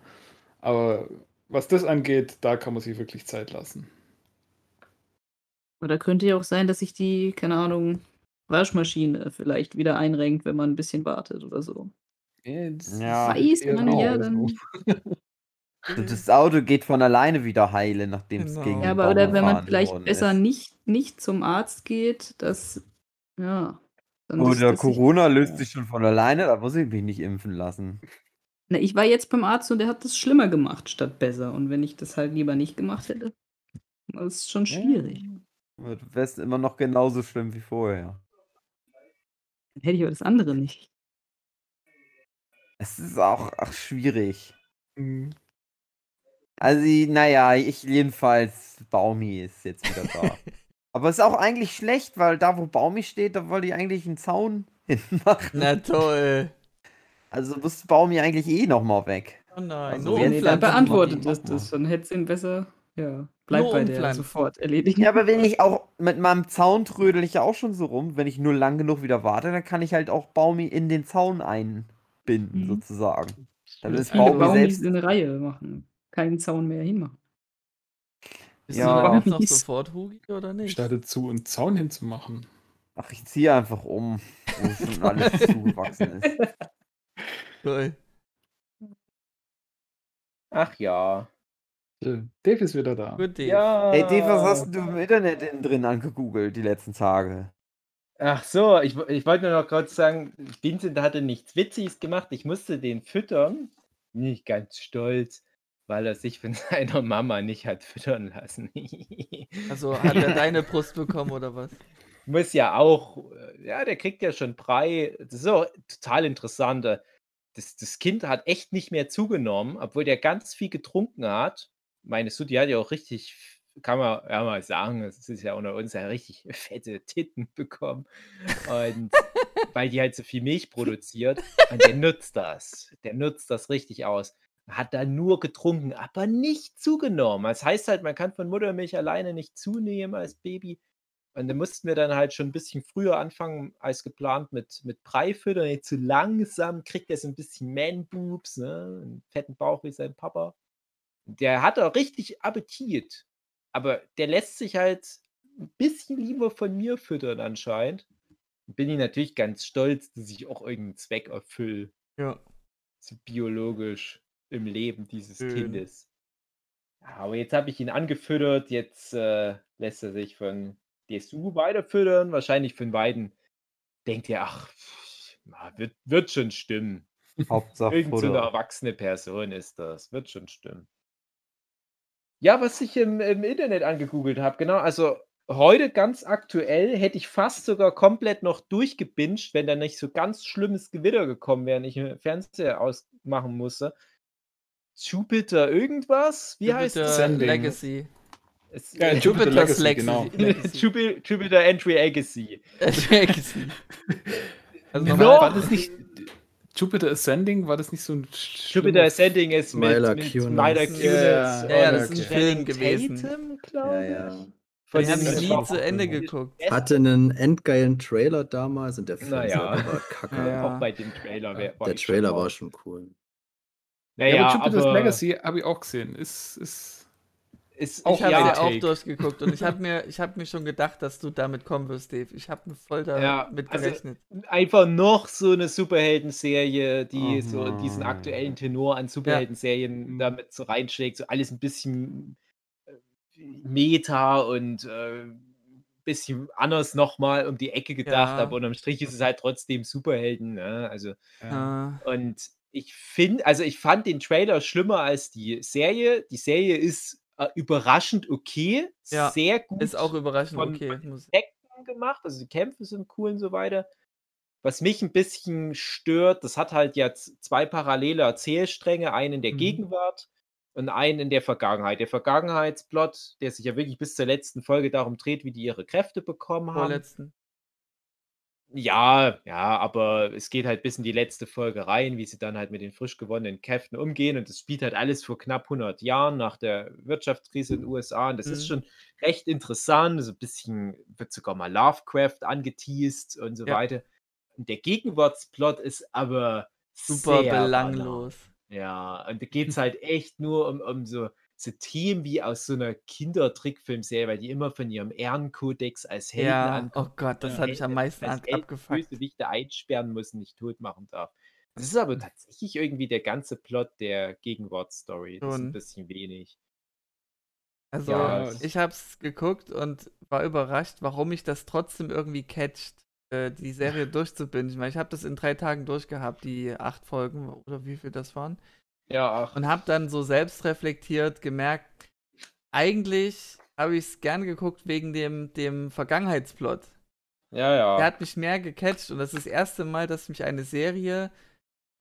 Aber was das angeht, da kann man sich wirklich Zeit lassen. Oder könnte ja auch sein, dass sich die, keine Ahnung, Waschmaschine vielleicht wieder einrenkt, wenn man ein bisschen wartet oder so. Ja, Weiß man ja genau dann. so das Auto geht von alleine wieder heile, nachdem es Genau. gegen Ja, aber oder wenn man vielleicht besser ist. nicht, nicht zum Arzt geht, dass, ja. Oder Corona löst sich schon von alleine, da muss ich mich nicht impfen lassen. Na, ich war jetzt beim Arzt und der hat das schlimmer gemacht statt besser. Und wenn ich das halt lieber nicht gemacht hätte, das ist schon schwierig. Du wärst immer noch genauso schlimm wie vorher. Dann hätte ich aber das andere nicht. Es ist auch ach, schwierig. Mhm. Also, naja, ich jedenfalls, Baumi ist jetzt wieder da. Aber ist auch eigentlich schlecht, weil da, wo Baumi steht, da wollte ich eigentlich einen Zaun hinmachen. Na toll. Also muss Baumi eigentlich eh nochmal weg. Oh nein, Also wenn Nee, dann beantwortet das das. Dann hätte es ihn besser. Ja, bleibt Nur bei der umpflanzen. sofort erledigen. Ja, aber wenn ich auch mit meinem Zaun trödel ich ja auch schon so rum, wenn ich nur lang genug wieder warte, dann kann ich halt auch Baumi in den Zaun einbinden, Mhm. sozusagen. Dann ist Baumi Baumis selbst. in Reihe machen. Keinen Zaun mehr hinmachen. Bist Ja. du jetzt noch sofort Hugi oder nicht? Statt zu, einen Zaun hinzumachen. Ach, ich ziehe einfach um, wo schon alles zugewachsen ist. Toll. Ach ja. Dave ist wieder da. Gut, Dave. Ja. Ey, Dave, was hast du im Internet innen drin angegoogelt die letzten Tage? Ach so, ich, ich wollte nur noch kurz sagen, Vincent hatte nichts Witziges gemacht. Ich musste den füttern. Nicht ganz stolz, weil er sich von seiner Mama nicht hat füttern lassen. Also hat er deine Brust bekommen oder was? Muss ja auch, äh, ja, der kriegt ja schon Brei. Das ist auch total interessant. äh, Das, das Kind hat echt nicht mehr zugenommen, obwohl der ganz viel getrunken hat. Meine Sutti hat ja auch richtig, kann man ja mal sagen, es ist ja unter uns ja richtig fette Titten bekommen. Und weil die halt so viel Milch produziert. Und der nutzt das. Der nutzt das richtig aus. Hat da nur getrunken, aber nicht zugenommen. Das heißt halt, man kann von Muttermilch alleine nicht zunehmen als Baby. Und da mussten wir dann halt schon ein bisschen früher anfangen als geplant mit, mit Brei füttern. Jetzt so langsam kriegt er so ein bisschen Man-Boobs, ne? einen fetten Bauch wie sein Papa. Der hat auch richtig Appetit. Aber der lässt sich halt ein bisschen lieber von mir füttern anscheinend. Bin ich natürlich ganz stolz, dass ich auch irgendeinen Zweck erfülle. Ja. So biologisch im Leben dieses Schön. Kindes. Aber jetzt habe ich ihn angefüttert, jetzt äh, lässt er sich von DSU weiterfüttern. Wahrscheinlich von beiden denkt er, ach, wird, wird schon stimmen. Hauptsache Irgend so eine Futter. erwachsene Person ist das. Wird schon stimmen. Ja, was ich im, im Internet angegoogelt habe, genau, also heute ganz aktuell hätte ich fast sogar komplett noch durchgebinged, wenn da nicht so ganz schlimmes Gewitter gekommen wäre und ich den Fernseher ausmachen musste. Jupiter irgendwas? Wie heißt Jupiter es? Sending. Legacy. es? Ja, Jupiter Jupiter's Legacy, Legacy. genau. Legacy. Jupiter, Jupiter Entry Legacy. Legacy. Also No. War das nicht Jupiter Ascending? War das nicht so ein Jupiter Ascending ist mit, Kunis. Myla Ja, ja, das ist ein okay. Film gewesen. Tatum, glaube Ja, ja. ich. von Den habe den ich nie zu Ende cool. geguckt. Hatte einen endgeilen Trailer damals und der Film Naja. war kacke. Ja. Auch bei dem Trailer. Der ich schon Trailer war schon cool. Naja, Ja, aber Jupiter's aber Legacy habe ich auch gesehen. Ist, ist ist, Auch Ich habe ja, auch durchgeguckt und ich habe mir, ich hab mir schon gedacht, dass du damit kommen wirst, Dave. Ich habe voll damit Ja, also- gerechnet. einfach noch so eine Superhelden-Serie, die Oh so diesen aktuellen Tenor an Superhelden-Serien Mhm. damit so reinschlägt, so alles ein bisschen äh, Meta und äh, bisschen anders nochmal um die Ecke gedacht, Ja. aber unterm Strich ist es halt trotzdem Superhelden. Ne? Also, ja. Äh, und ich finde, also ich fand den Trailer schlimmer als die Serie. Die Serie ist äh, überraschend okay, Ja, sehr gut ist auch überraschend von- okay. von gemacht, also die Kämpfe sind cool und so weiter. Was mich ein bisschen stört, das hat halt jetzt zwei parallele Erzählstränge, einen in der Mhm. Gegenwart und einen in der Vergangenheit. Der Vergangenheitsplot, der sich ja wirklich bis zur letzten Folge darum dreht, wie die ihre Kräfte bekommen haben. vorletzten. Ja, ja, aber es geht halt bis in die letzte Folge rein, wie sie dann halt mit den frisch gewonnenen Kräften umgehen. Und das spielt halt alles vor knapp 100 Jahren nach der Wirtschaftskrise in den USA. Und das ist Mhm. schon recht interessant. So ein bisschen wird sogar mal Lovecraft angeteased und so Ja. weiter. Und der Gegenwartsplot ist aber Super belanglos. ja, und da geht es halt echt nur um, um so, so Themen wie aus so einer Kindertrickfilmserie, weil die immer von ihrem Ehrenkodex als Helden Ja, ankommen. oh Gott, das Ja. hat mich am meisten als abgefuckt. Bösewichte einsperren muss, nicht tot machen darf. Das ist aber tatsächlich irgendwie der ganze Plot der Gegenwartsstory. Das ist ein bisschen wenig. Also, Ja, es- ich hab's geguckt und war überrascht, warum mich das trotzdem irgendwie catcht, äh, die Serie durchzubinden. Ich meine, ich habe das in drei Tagen durchgehabt, die acht Folgen oder wie viel das waren. Ja, ach, Und habe dann so selbst reflektiert gemerkt, eigentlich habe ich es gern geguckt wegen dem, dem Vergangenheitsplot. ja, ja. Der hat mich mehr gecatcht und das ist das erste Mal, dass mich eine Serie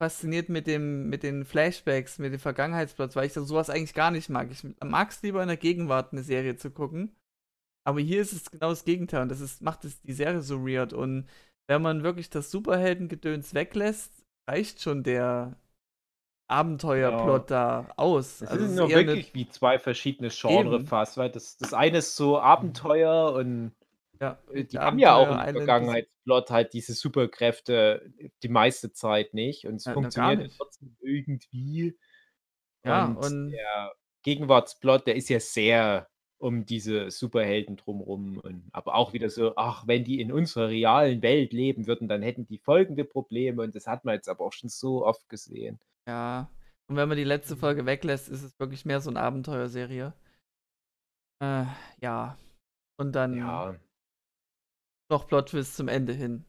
fasziniert mit dem, mit den Flashbacks, mit den Vergangenheitsplots, weil ich dann sowas eigentlich gar nicht mag. Ich mag es lieber in der Gegenwart eine Serie zu gucken. Aber hier ist es genau das Gegenteil und das ist, macht es die Serie so weird. Und wenn man wirklich das Superheldengedöns weglässt, reicht schon der Abenteuerplot da aus. Es Also sind nur eher eine- wirklich wie zwei verschiedene Genre Eben. fast, weil das, das eine ist so Abenteuer und ja, Äh, Die der haben ja auch Island ist- Vergangenheitsplot halt diese Superkräfte die meiste Zeit nicht und es Ja, funktioniert trotzdem irgendwie. Ja, und, und- der Gegenwartsplot, der ist ja sehr um diese Superhelden drumrum und aber auch wieder so, ach, wenn die in unserer realen Welt leben würden, dann hätten die folgende Probleme und das hat man jetzt aber auch schon so oft gesehen. Ja. Und wenn man die letzte Mhm. Folge weglässt, ist es wirklich mehr so eine Abenteuerserie. Äh, ja. Und dann Ja, noch Plot-Twist zum Ende hin.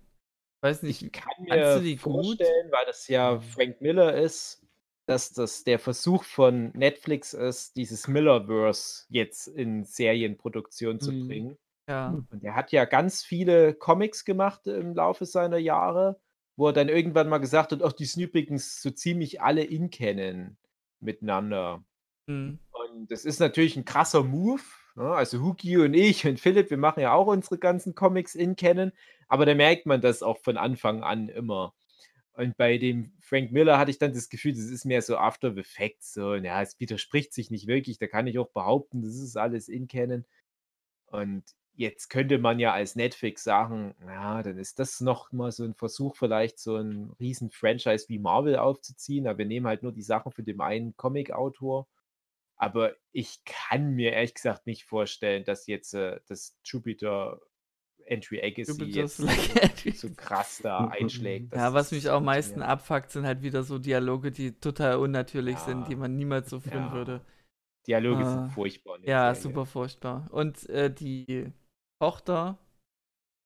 Weiß nicht, ich kann fandst du mir die gut? vorstellen, weil das ja Frank Miller ist, dass das der Versuch von Netflix ist, dieses Millerverse jetzt in Serienproduktion zu Mhm. bringen. ja. Und er hat ja ganz viele Comics gemacht im Laufe seiner Jahre, wo er dann irgendwann mal gesagt hat, ach, die sind übrigens so ziemlich alle in kennen miteinander. Mhm. Und das ist natürlich ein krasser Move. Ne? Also Huki und ich und Philipp, wir machen ja auch unsere ganzen Comics in kennen, aber da merkt man das auch von Anfang an immer. Und bei dem Frank Miller hatte ich dann das Gefühl, das ist mehr so After the Fact, so, ja, es widerspricht sich nicht wirklich, da kann ich auch behaupten, das ist alles in kennen. Und jetzt könnte man ja als Netflix sagen, ja, dann ist das noch mal so ein Versuch, vielleicht so ein riesen Franchise wie Marvel aufzuziehen, aber wir nehmen halt nur die Sachen für den einen Comic-Autor. Aber ich kann mir ehrlich gesagt nicht vorstellen, dass jetzt äh, das Jupiter Entry Legacy jetzt Legacy. so krass da einschlägt. Ja, was mich auch am meisten abfuckt, sind halt wieder so Dialoge, die total unnatürlich sind, die Ja. man niemals so führen Ja. würde. Dialoge Ah. sind furchtbar. Ja, Serie. super furchtbar. Und äh, die Tochter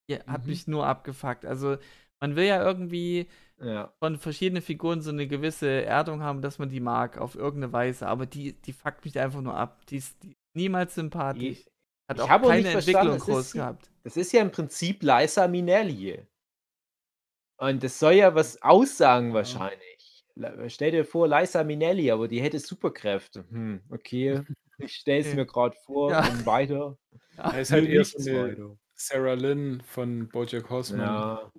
die hat Mhm. mich nur abgefuckt. Also man will ja irgendwie Ja. von verschiedenen Figuren so eine gewisse Erdung haben, dass man die mag, auf irgendeine Weise. Aber die, die fuckt mich einfach nur ab. Die ist, die ist niemals sympathisch. Ich, Hat ich auch habe auch keine verstanden, Entwicklung groß gehabt. das ist ja im Prinzip Liza Minnelli. Und das soll ja was aussagen wahrscheinlich. Le- Stell dir vor, Liza Minnelli, aber die hätte Superkräfte. Hm, okay. Ich stelle es mir gerade vor Ja. und weiter. Er ist halt eher so eine. Sarah Lynn von Bojack Horseman. Ja.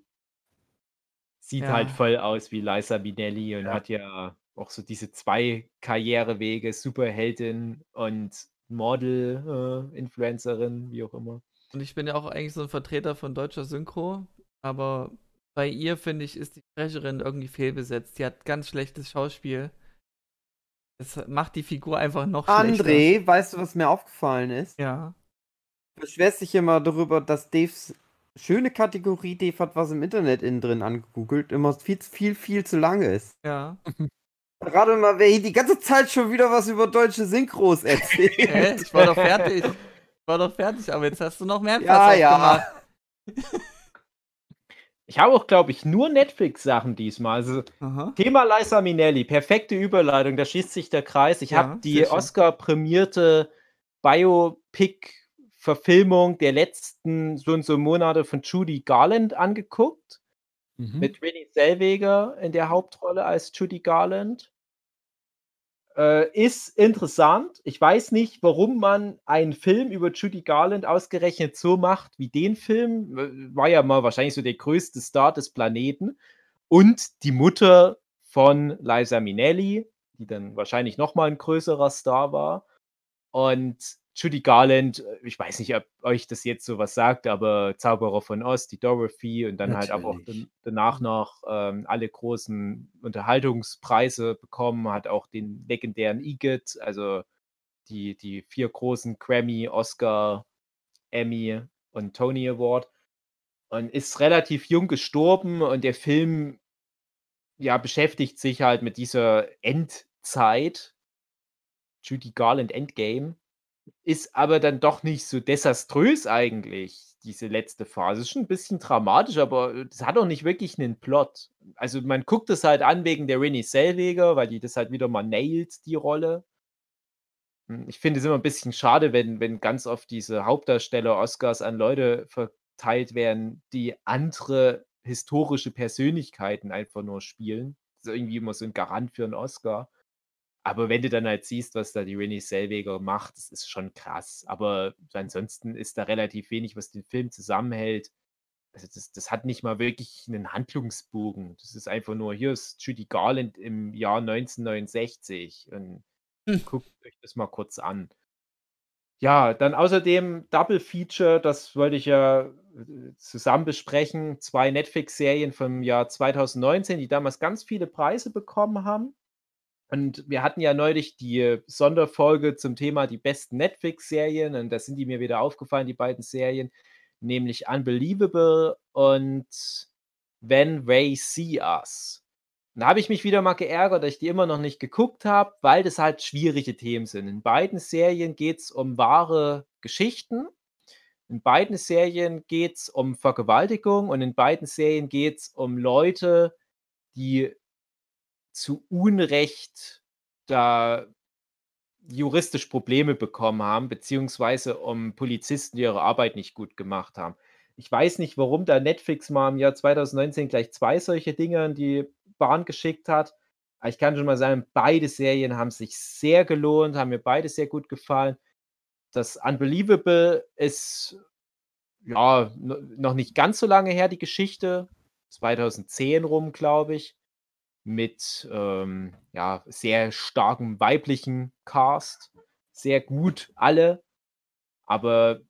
Sieht Ja. halt voll aus wie Liza Minnelli und Ja. hat ja auch so diese zwei Karrierewege, Superheldin und Model, äh, Influencerin, wie auch immer. Und ich bin ja auch eigentlich so ein Vertreter von deutscher Synchro, aber bei ihr, finde ich, ist die Sprecherin irgendwie fehlbesetzt. Die hat ganz schlechtes Schauspiel. Das macht die Figur einfach noch schlechter. André, weißt du, was mir aufgefallen ist? Ja. Du beschwerst dich immer darüber, dass Daves schöne Kategorie, Dave hat was im Internet innen drin angegoogelt, immer viel, viel, viel zu lange ist. Ja. Gerade mal, wer hier die ganze Zeit schon wieder was über deutsche Synchros erzählt. Hä? Ich war doch fertig. Ich war doch fertig, aber jetzt hast du noch mehr Ja, Fass ja. aufgemacht. Ich habe auch, glaube ich, nur Netflix-Sachen diesmal. Also, Aha. Thema Liza Minnelli, perfekte Überleitung, da schließt sich der Kreis. Ich Ja, habe die. Oscar-prämierte Biopic-Verfilmung der letzten so und so Monate von Judy Garland angeguckt, Mhm. mit Renée Zellweger in der Hauptrolle als Judy Garland. Äh, ist interessant. Ich weiß nicht, warum man einen Film über Judy Garland ausgerechnet so macht wie den Film. War ja mal wahrscheinlich so der größte Star des Planeten. Und die Mutter von Liza Minnelli, die dann wahrscheinlich noch mal ein größerer Star war. Und Judy Garland, äh, ich weiß nicht, ob euch das jetzt so was sagt, aber Zauberer von Oz, die Dorothy und dann halt auch Natürlich. dan- danach noch ähm, alle großen Unterhaltungspreise bekommen, hat auch den legendären EGOT, also die, die vier großen Grammy, Oscar, Emmy und Tony Award und ist relativ jung gestorben und der Film ja beschäftigt sich halt mit dieser Endzeit, Judy Garland Endgame, ist aber dann doch nicht so desaströs eigentlich, diese letzte Phase. Ist schon ein bisschen dramatisch, aber es hat auch nicht wirklich einen Plot. Also man guckt es halt an wegen der Renée Zellweger, weil die das halt wieder mal nailt, die Rolle. Hm, Ich finde es immer ein bisschen schade, wenn, wenn ganz oft diese Hauptdarsteller-Oscars an Leute verteilt werden, die andere historische Persönlichkeiten einfach nur spielen. Das ist irgendwie immer so ein Garant für einen Oscar. Aber wenn du dann halt siehst, was da die Renée Zellweger macht, das ist schon krass. Aber ansonsten ist da relativ wenig, was den Film zusammenhält. Also das, das hat nicht mal wirklich einen Handlungsbogen. Das ist einfach nur, hier ist Judy Garland im Jahr 1969 und Hm. guckt euch das mal kurz an. Ja, dann außerdem Double Feature, das wollte ich ja äh, zusammen besprechen. Zwei Netflix-Serien vom Jahr 2019, die damals ganz viele Preise bekommen haben. Und wir hatten ja neulich die Sonderfolge zum Thema die besten Netflix-Serien und da sind die mir wieder aufgefallen, die beiden Serien, nämlich Unbelievable und When Ray See Us. Und da habe ich mich wieder mal geärgert, dass ich die immer noch nicht geguckt habe, weil das halt schwierige Themen sind. In beiden Serien geht es um wahre Geschichten. In beiden Serien geht es um Vergewaltigung und in beiden Serien geht es um Leute, die zu Unrecht da juristisch Probleme bekommen haben, beziehungsweise um Polizisten, die ihre Arbeit nicht gut gemacht haben. Ich weiß nicht, warum da Netflix mal im Jahr 2019 gleich zwei solche Dinge in die Bahn geschickt hat. Aber ich kann schon mal sagen, beide Serien haben sich sehr gelohnt, haben mir beide sehr gut gefallen. Das Unbelievable ist ja no- noch nicht ganz so lange her, die Geschichte. 2010 rum, glaube ich. Mit ähm, ja, sehr starkem weiblichen Cast. Sehr gut alle. Aber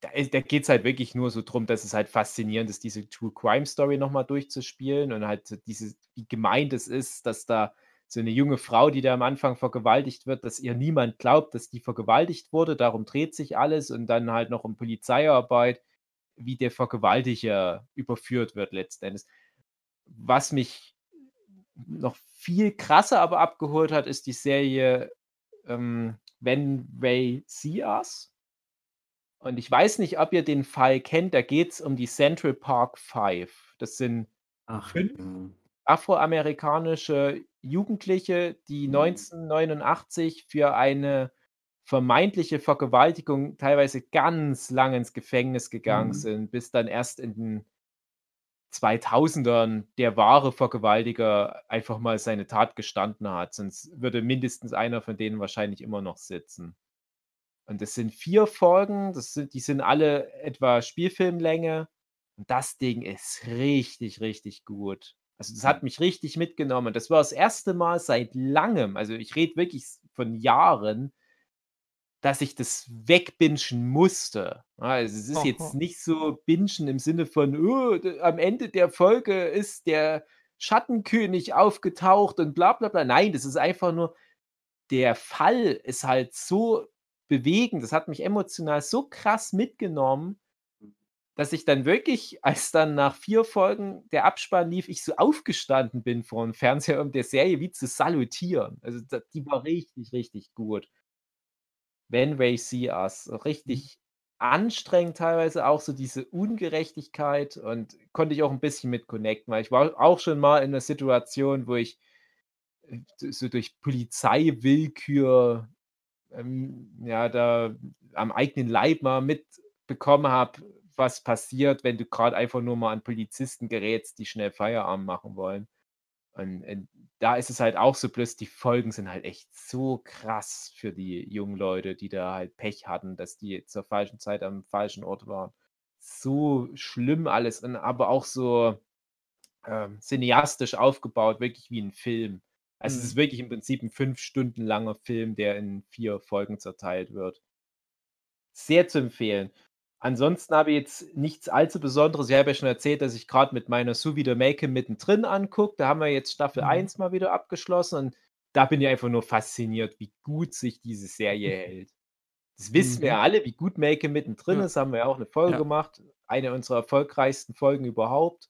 da, da geht es halt wirklich nur so drum, dass es halt faszinierend ist, diese True Crime Story nochmal durchzuspielen und halt diese, wie gemeint es ist, dass da so eine junge Frau, die da am Anfang vergewaltigt wird, dass ihr niemand glaubt, dass die vergewaltigt wurde. Darum dreht sich alles und dann halt noch um Polizeiarbeit, wie der Vergewaltiger überführt wird letzten Endes. Was mich noch viel krasser aber abgeholt hat, ist die Serie ähm, When They See Us. Und ich weiß nicht, ob ihr den Fall kennt, da geht es um die Central Park Five. Das sind Ach, Fünf? ja. afroamerikanische Jugendliche, die 1989 für eine vermeintliche Vergewaltigung teilweise ganz lang ins Gefängnis gegangen Mhm. sind, bis dann erst in den 2000ern der wahre Vergewaltiger einfach mal seine Tat gestanden hat. Sonst würde mindestens einer von denen wahrscheinlich immer noch sitzen. Und es sind vier Folgen, das sind, die sind alle etwa Spielfilmlänge. Und das Ding ist richtig, richtig gut. Also das hat mich richtig mitgenommen. Das war das erste Mal seit langem, also ich rede wirklich von Jahren, dass ich das wegbingen musste. Also, es ist jetzt nicht so bingen im Sinne von: „Oh, am Ende der Folge ist der Schattenkönig aufgetaucht und bla bla bla.“ Nein, das ist einfach nur der Fall ist halt so bewegend. Das hat mich emotional so krass mitgenommen dass ich dann wirklich, als dann nach 4 Folgen der Abspann lief, ich so aufgestanden bin vorm Fernseher, um der Serie wie zu salutieren. Also, die war richtig, richtig gut. When They See Us. Richtig anstrengend teilweise, auch so diese Ungerechtigkeit und konnte ich auch 'n bisschen mit connecten, weil ich war auch schon mal in 'ner Situation, wo ich, äh, so durch Polizeiwillkür, ähm, ja, da am eigenen Leib mal mitbekommen habe, was passiert, wenn du grad einfach nur mal an Polizisten gerätst, die schnell Feierabend machen wollen. Und und da ist es halt auch so, bloß die Folgen sind halt echt so krass für die jungen Leute, die da halt Pech hatten, dass die zur falschen Zeit am falschen Ort waren. So schlimm alles und aber auch so, ähm, cineastisch aufgebaut, wirklich wie 'n Film. Also, es Mhm. ist wirklich im Prinzip 'n 5 Stunden langer Film, der in 4 Folgen zerteilt wird. Sehr zu empfehlen. Ansonsten habe ich jetzt nichts allzu Besonderes. Ich habe ja schon erzählt, dass ich grad mit meiner wieder Make mittendrin angucke. Da haben wir jetzt Staffel Mhm. 1 mal wieder abgeschlossen und da bin ich einfach nur fasziniert, wie gut sich diese Serie hält. Das wissen wir Mhm. ja alle, wie gut Make mittendrin Ja. ist, haben wir ja auch 'ne Folge Ja. gemacht, eine unserer erfolgreichsten Folgen überhaupt.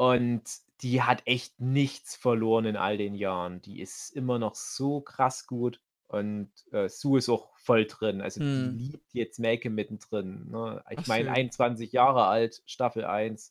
Und die hat echt nichts verloren in all den Jahren. Die ist immer noch so krass gut und, äh, Sue ist auch voll drin. Also, die Mhm. liebt jetzt Make mittendrin, ne? Ich meine, schön. 21 Jahre alt, Staffel 1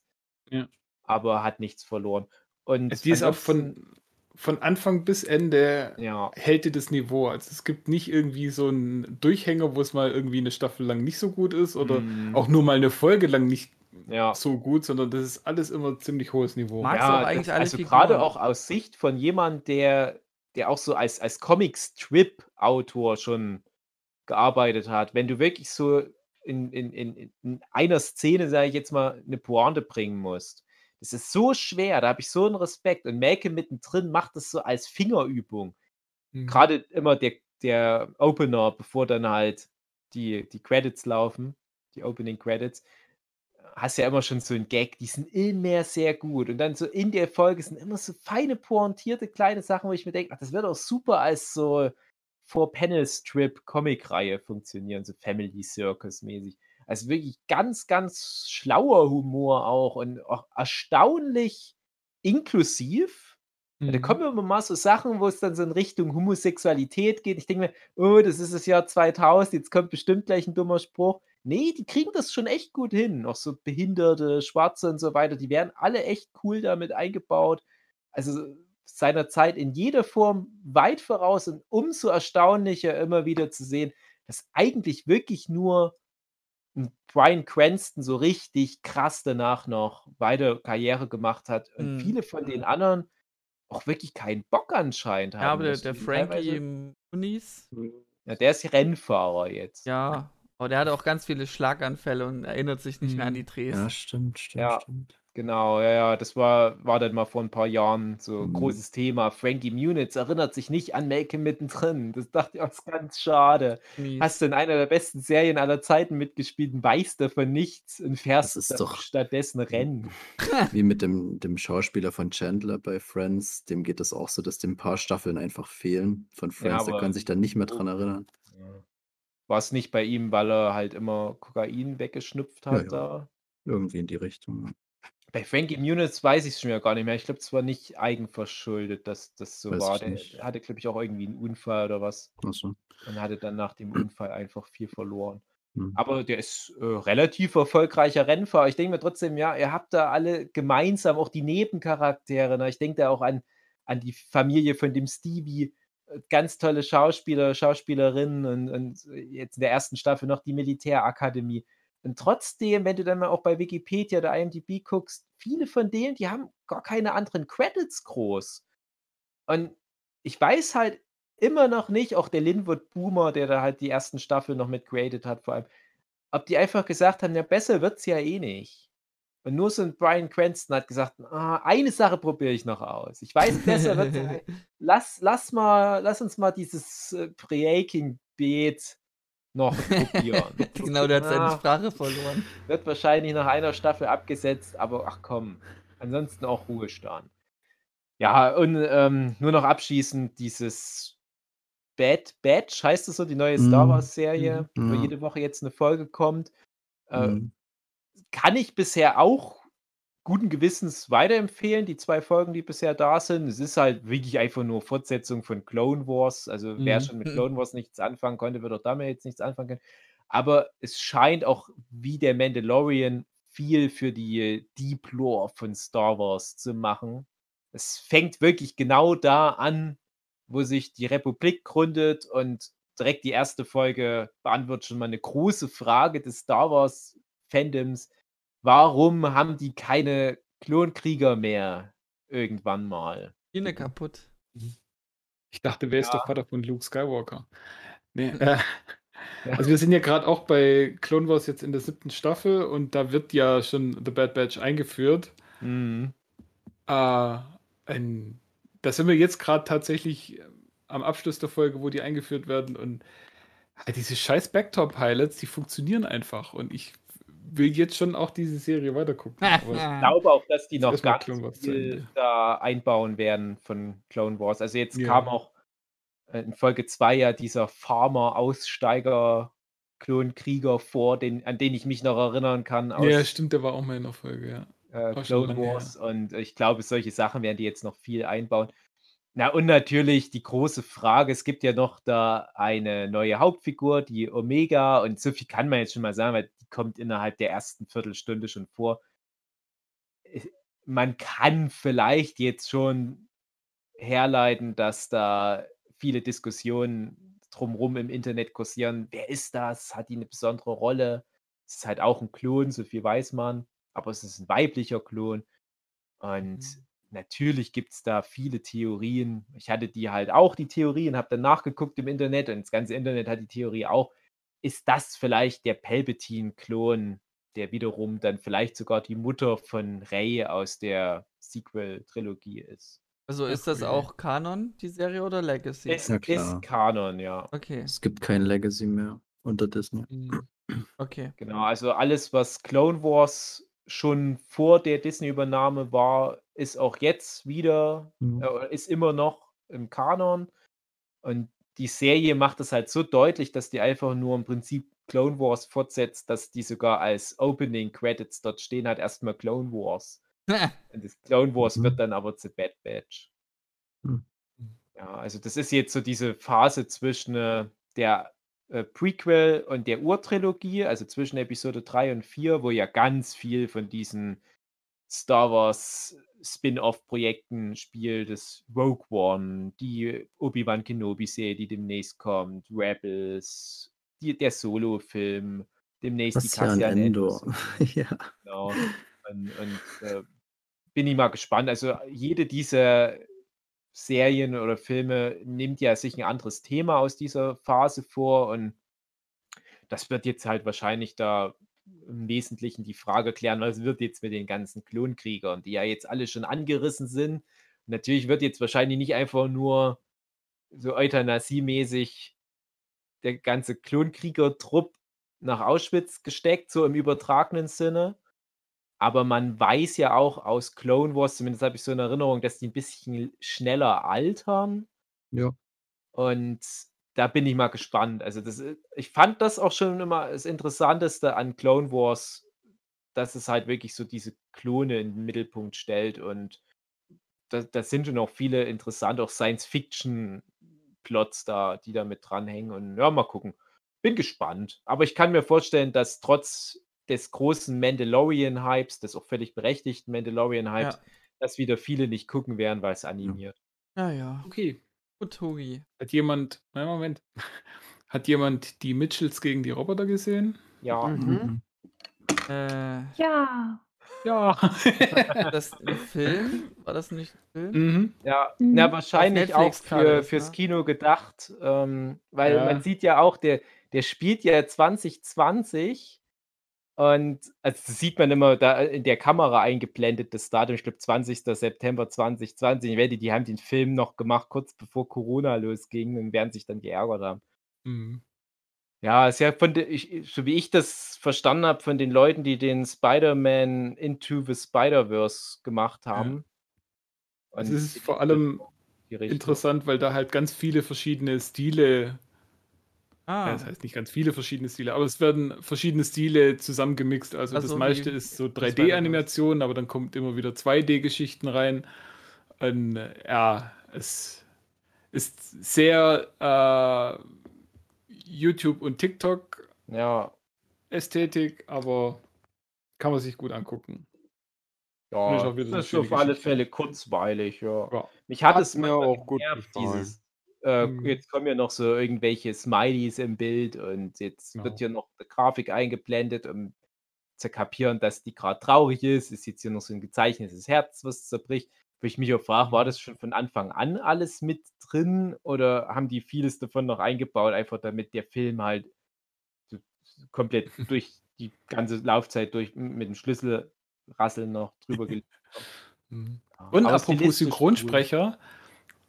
Ja. aber hat nichts verloren. Und Also, die ist auch von von Anfang bis Ende Ja. hält die das Niveau. Also, es gibt nicht irgendwie so 'n Durchhänger, wo es mal irgendwie 'ne Staffel lang nicht so gut ist oder Mhm. auch nur mal 'ne Folge lang nicht Ja. so gut, sondern das ist alles immer ziemlich hohes Niveau. Magst du Ja, das eigentlich alle also, Figuren? auch aus Sicht von jemand, der der auch so als als Comic-Strip-Autor schon gearbeitet hat. Wenn du wirklich so in in in in einer Szene, sage ich jetzt mal, 'ne Pointe bringen musst. Das ist so schwer, da habe ich so 'n Respekt und Make mittendrin macht das so als Fingerübung. Mhm. Grade immer der der Opener, bevor dann halt die die Credits laufen, die Opening Credits, hast ja immer schon so 'n Gag, die sind immer sehr gut. Und dann so in der Folge sind immer so feine pointierte kleine Sachen, wo ich mir denke: „Ach, das wird auch super als so Four-Panel-Strip-Comicreihe funktionieren, so Family Circus-mäßig.“ Also, wirklich ganz, ganz schlauer Humor auch und auch erstaunlich inklusiv. Ja, da Mhm. kommen immer mal so Sachen, wo es dann so in Richtung Homosexualität geht. Ich denke mir: „Oh, das ist das Jahr 2000, jetzt kommt bestimmt gleich 'n dummer Spruch.“ Ne, die kriegen das schon echt gut hin. Auch so Behinderte, Schwarze und so weiter, die werden alle echt cool da mit eingebaut. Also, seiner Zeit in jeder Form weit voraus und umso erstaunlicher immer wieder zu sehen, dass eigentlich wirklich nur 'n Bryan Cranston so richtig krass danach noch weiter Karriere gemacht hat und Mhm. viele von den anderen auch wirklich keinen Bock anscheinend Ja, haben aber der der Frankie teilweise Muniz Ja, der ist Rennfahrer jetzt. Ja, aber der hatte auch ganz viele Schlaganfälle und erinnert sich nicht mehr an Mhm. die Drehs. Ja, stimmt, stimmt, Ja, stimmt. genau, ja, ja, das war war dann mal vor 'n paar Jahren so Mhm. großes Thema. Frankie Muniz erinnert sich nicht an Make mittendrin. Das dachte ich auch, ist ganz schade. Mies. Hast du in einer der besten Serien aller Zeiten mitgespielt und weißt davon nichts und Das fährst ist da doch stattdessen Rennen. wie mit dem dem Schauspieler von Chandler bei Friends, dem geht es auch so, dass dem 'n paar Staffeln einfach fehlen von Ja, Friends. Der aber kann sich dann nicht mehr oh, dran erinnern. ja. War's nicht bei ihm, weil er halt immer Kokain weggeschnupft Ja, hat ja. da? Irgendwie in die Richtung, ja. Bei Frankie Muniz weiß ich's schon wieder gar nicht mehr. Ich glaube, es war nicht eigenverschuldet, dass das so Weiß war. ich Der nicht. hatte, glaube ich, auch irgendwie 'n Unfall oder was Ach so. und hatte dann nach dem Unfall einfach viel verloren. Mhm. Aber der ist, äh, relativ erfolgreicher Rennfahrer. Ich denke mir trotzdem, ja, ihr habt da alle gemeinsam auch die Nebencharaktere, ne? Ich denke da auch an an die Familie von dem Stevie, ganz tolle Schauspieler, Schauspielerinnen und und jetzt in der 1. Staffel noch die Militärakademie. Und trotzdem, wenn du dann mal auch bei Wikipedia oder IMDb guckst, viele von denen, die haben gar keine anderen Credits groß. Und ich weiß halt immer noch nicht, auch der Linwood Boomer, der da halt die ersten Staffeln noch mit created hat vor allem, ob die einfach gesagt haben: „Ja, besser wird's ja eh nicht.“ Und nur so 'n Bryan Cranston hat gesagt: „Ah, eine Sache probiere ich noch aus. Ich weiß, besser wird's ja lass lass mal lass uns mal dieses, äh, Breaking Bad noch probieren. genau, der hat seine Ah, Sprache verloren. Wird wahrscheinlich nach einer Staffel abgesetzt, aber ach komm, ansonsten auch Ruhestand. Ja, und ähm, nur noch abschließend dieses Bad Batch, heißt es so, die neue Star Mhm. Wars-Serie, Mhm. wo jede Woche jetzt eine Folge kommt. Äh, Mhm. Kann ich bisher auch guten Gewissens weiterempfehlen, die zwei Folgen, die bisher da sind. Es ist halt wirklich einfach nur Fortsetzung von Clone Wars. Also wer Mhm. schon mit Clone Wars nichts anfangen konnte, wird auch damit jetzt nichts anfangen können. Aber es scheint auch wie der Mandalorian viel für die Deep Lore von Star Wars zu machen. Es fängt wirklich genau da an, wo sich die Republik gründet und direkt die erste Folge beantwortet schon mal eine große Frage des Star Wars Fandoms. Warum haben die keine Klonkrieger mehr irgendwann mal? Schiene kaputt. Ich dachte, wer ist der. Vater von Luke Skywalker? Nee, äh, also wir sind ja gerade auch bei Clone Wars jetzt in der siebten Staffel und da wird ja schon The Bad Batch eingeführt. Mhm. Äh, ein, da sind wir jetzt gerade tatsächlich am Abschluss der Folge, wo die eingeführt werden und ah, diese scheiß Backtop-Pilots, die funktionieren einfach und ich will jetzt schon auch diese Serie weitergucken. Aber Ich glaube auch, dass die noch ganz viel da einbauen werden von Clone Wars. Also jetzt Ja. kam auch äh, in Folge 2 ja dieser Farmer-Aussteiger Klonkrieger vor, den, an den ich mich noch erinnern kann aus ja, stimmt, der war auch mal in der Folge, ja. äh, Clone. Wars. Und ich glaube, solche Sachen werden die jetzt noch viel einbauen. Na, und natürlich die große Frage: Es gibt ja noch da eine neue Hauptfigur, die Omega, und so viel kann man jetzt schon mal sagen, weil die kommt innerhalb der ersten Viertelstunde schon vor. Äh, Man kann vielleicht jetzt schon herleiten, dass da viele Diskussionen drumherum im Internet kursieren. Wer ist das? Hat die eine besondere Rolle? Es ist halt auch ein Klon, so viel weiß man, aber es ist ein weiblicher Klon. Und natürlich gibt es da viele Theorien. Ich hatte die halt auch, die Theorien, habe dann nachgeguckt im Internet und das ganze Internet hat die Theorie auch. Ist das vielleicht der Palpatine-Klon, der wiederum dann vielleicht sogar die Mutter von Rey aus der Sequel-Trilogie ist? Also ist das auch Kanon, die Serie, oder Legacy? Es Ja, ist Kanon, ja. Okay, Es gibt kein Legacy mehr unter Disney. okay. Genau, also alles, was Clone Wars schon vor der Disney-Übernahme war, ist auch jetzt wieder, Mhm. äh, ist immer noch im Kanon. Und die Serie macht es halt so deutlich, dass die einfach nur im Prinzip Clone Wars fortsetzt, dass die sogar als Opening Credits dort stehen hat, erstmal Clone Wars. Und das Clone Wars Mhm. wird dann aber zu Bad Batch. Hm. Ja, also das ist jetzt so diese Phase zwischen äh, der äh, Prequel und der Urtrilogie, also zwischen Episode 3 und 4, wo ja ganz viel von diesen Star Wars Spin-off-Projekten spielt, das Rogue One, die Obi-Wan Kenobi-Serie, die demnächst kommt, Rebels, die, der Solo-Film, demnächst die Bastian Cassian Endor. Ja. Genau. Und, und äh, bin ich mal gespannt. Also jede dieser Serien oder Filme nimmt ja sich ein anderes Thema aus dieser Phase vor und das wird jetzt halt wahrscheinlich da im Wesentlichen die Frage klären, was wird jetzt mit den ganzen Klonkriegern, die ja jetzt alle schon angerissen sind. Und natürlich wird jetzt wahrscheinlich nicht einfach nur so Euthanasie-mäßig der ganze Klonkrieger-Trupp nach Auschwitz gesteckt, so im übertragenen Sinne. Aber man weiß ja auch aus Clone Wars, zumindest habe ich so eine Erinnerung, dass die ein bisschen schneller altern. Ja. Und da bin ich mal gespannt. Also, das, i- ich fand das auch schon immer das Interessanteste an Clone Wars, dass es halt wirklich so diese Klone in den Mittelpunkt stellt. Und da, da sind schon auch viele interessante, auch Science-Fiction-Plots da, die da mit dranhängen. Und ja, mal gucken. Bin gespannt. Aber ich kann mir vorstellen, dass trotz des großen Mandalorian-Hypes, des auch völlig berechtigten Mandalorian-Hypes, Ja. dass wieder viele nicht gucken werden, weil es animiert. Ja, ja. Okay. Hugi. Hat jemand, nein, Moment. Hat jemand die Mitchells gegen die Roboter gesehen? Ja. Mhm. Äh, Ja. Ja. das ein Film? War das nicht ein Film? mhm. Ja, Mhm. na, wahrscheinlich auch für, ist, fürs ne? Kino gedacht, ähm, weil Ja. man sieht ja auch, der, der spielt ja 2020 und also das sieht man immer da in der Kamera eingeblendet, das Datum, ich glaube 20. September 2020. Ich wette, die haben den Film noch gemacht, kurz bevor Corona losging und werden sich dann geärgert haben. Mhm. Ja, ist ja von de ich so wie ich das verstanden habe von den Leuten, die den Spider-Man Into the Spider-Verse gemacht haben. Es Und ist vor allem interessant, weil da halt ganz viele verschiedene Stile, Ah, ja, das heißt nicht ganz viele verschiedene Stile, aber es werden verschiedene Stile zusammengemixt. Also Also das meiste ist so das 3D-Animation, aber dann kommt immer wieder 2D-Geschichten rein. Und äh, ja, es ist sehr äh, YouTube und TikTok Ja, Ästhetik, aber kann man sich gut angucken. ja, Und ist das ist auf alle. Fälle kurzweilig, ja. Ja. Mich hat, Hat es mir auch gut gefallen. dieses, äh, Mhm. jetzt kommen ja noch so irgendwelche Smileys im Bild und jetzt Genau. wird hier noch eine Grafik eingeblendet, um zu kapieren, dass die gerade traurig ist. Ist jetzt hier noch so ein gezeichnetes Herz, was zerbricht. Wo ich mich auch frage, war das schon von Anfang an alles mit drin oder haben die vieles davon noch eingebaut, einfach damit der Film halt so komplett durch die ganze Laufzeit durch mit dem Schlüsselrasseln noch drüber gelegt Mhm. Und aber apropos. Synchronsprecher,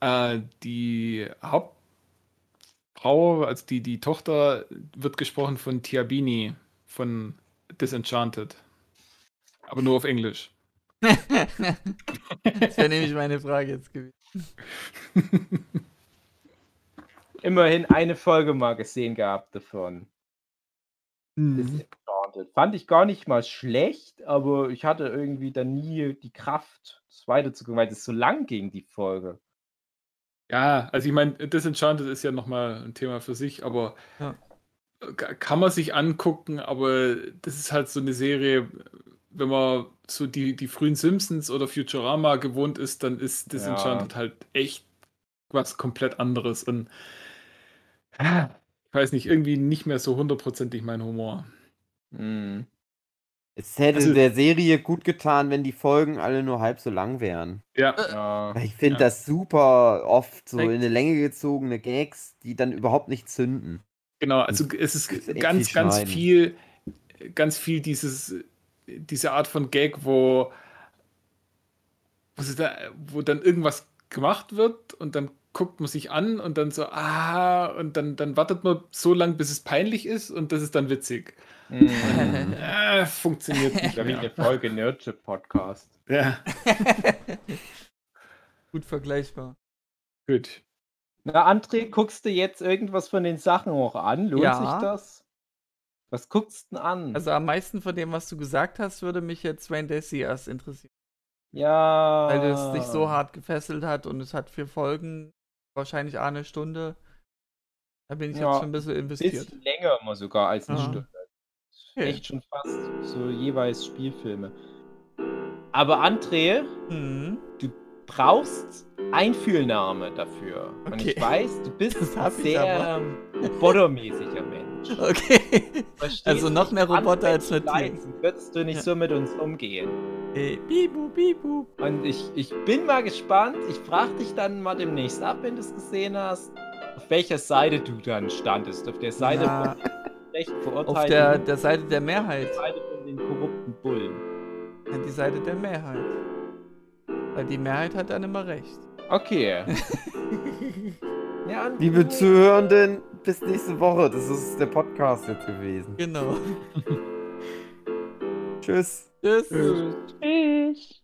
äh, die Hauptfrau, also die, die Tochter, wird gesprochen von Tiabini von Disenchanted. Aber nur auf Englisch. das wäre nämlich meine Frage jetzt gewesen. Immerhin eine Folge mal gesehen gehabt davon. Mhm. Disenchanted. Fand ich gar nicht mal schlecht, aber ich hatte irgendwie dann nie die Kraft, das weiterzugucken, weil es so lang ging, die Folge. Ja, also ich meine, Disenchanted ist ja nochmal ein Thema für sich, aber Ja. ka- kann man sich angucken, aber das ist halt so eine Serie, wenn man so die, die frühen Simpsons oder Futurama gewohnt ist, dann ist Disenchanted halt echt was komplett anderes und ich weiß nicht, irgendwie nicht mehr so hundertprozentig mein Humor. Mhm. Es hätte Also- der Serie gut getan, wenn die Folgen alle nur halb so lang wären. Ja, Ja. Weil ich finde Ja. das super oft so in eine Länge gezogene Gags, die dann überhaupt nicht zünden. Genau, also es ist echt ganz, viel ganz schneiden. viel, ganz viel dieses, diese Art von Gag, wo, wo, da, wo dann irgendwas gemacht wird und dann guckt man sich an und dann so, ah, und dann, dann wartet man so lange, bis es peinlich ist und das ist dann witzig. Mhm. Äh, funktioniert nicht Ja, wie eine mehr. Folge Nerdship Podcast. Ja, Gut vergleichbar. gut. Na, André, guckst du jetzt irgendwas von den Sachen auch an? Lohnt Ja. sich das? Was guckst du denn an? Also am meisten von dem, was du gesagt hast, würde mich jetzt Wayne Desi erst interessieren. ja. Weil es dich so hart gefesselt hat und es hat vier Folgen, wahrscheinlich eine Stunde. Da bin ich Ja, jetzt schon ein bisschen investiert. Bisschen länger mal sogar als eine Ja. Stunde. Okay. Echt schon fast so jeweils Spielfilme. Aber André, Mhm. du brauchst Einfühlnahme dafür. Und ich Okay. weiß, du bist Das ein sehr robotermäßiger Mensch. Okay. Verstehst Also noch mehr Roboter als mit dir. Würdest du nicht Ja. so mit uns umgehen? Hey, bibu, bibu. Und ich, ich bin mal gespannt. Ich frage dich dann mal demnächst ab, wenn du es gesehen hast, auf welcher Seite du dann standest. Auf der Seite Ja, von Recht auf der, der Seite der Mehrheit. auf der Seite von den korrupten Bullen. Ja, die Seite der Mehrheit. Weil die Mehrheit hat dann immer recht. Okay. ja, Liebe Zuhörenden, bis nächste Woche. Das ist der Podcast jetzt gewesen. Genau. Tschüss. Tschüss. Tschüss. Tschüss.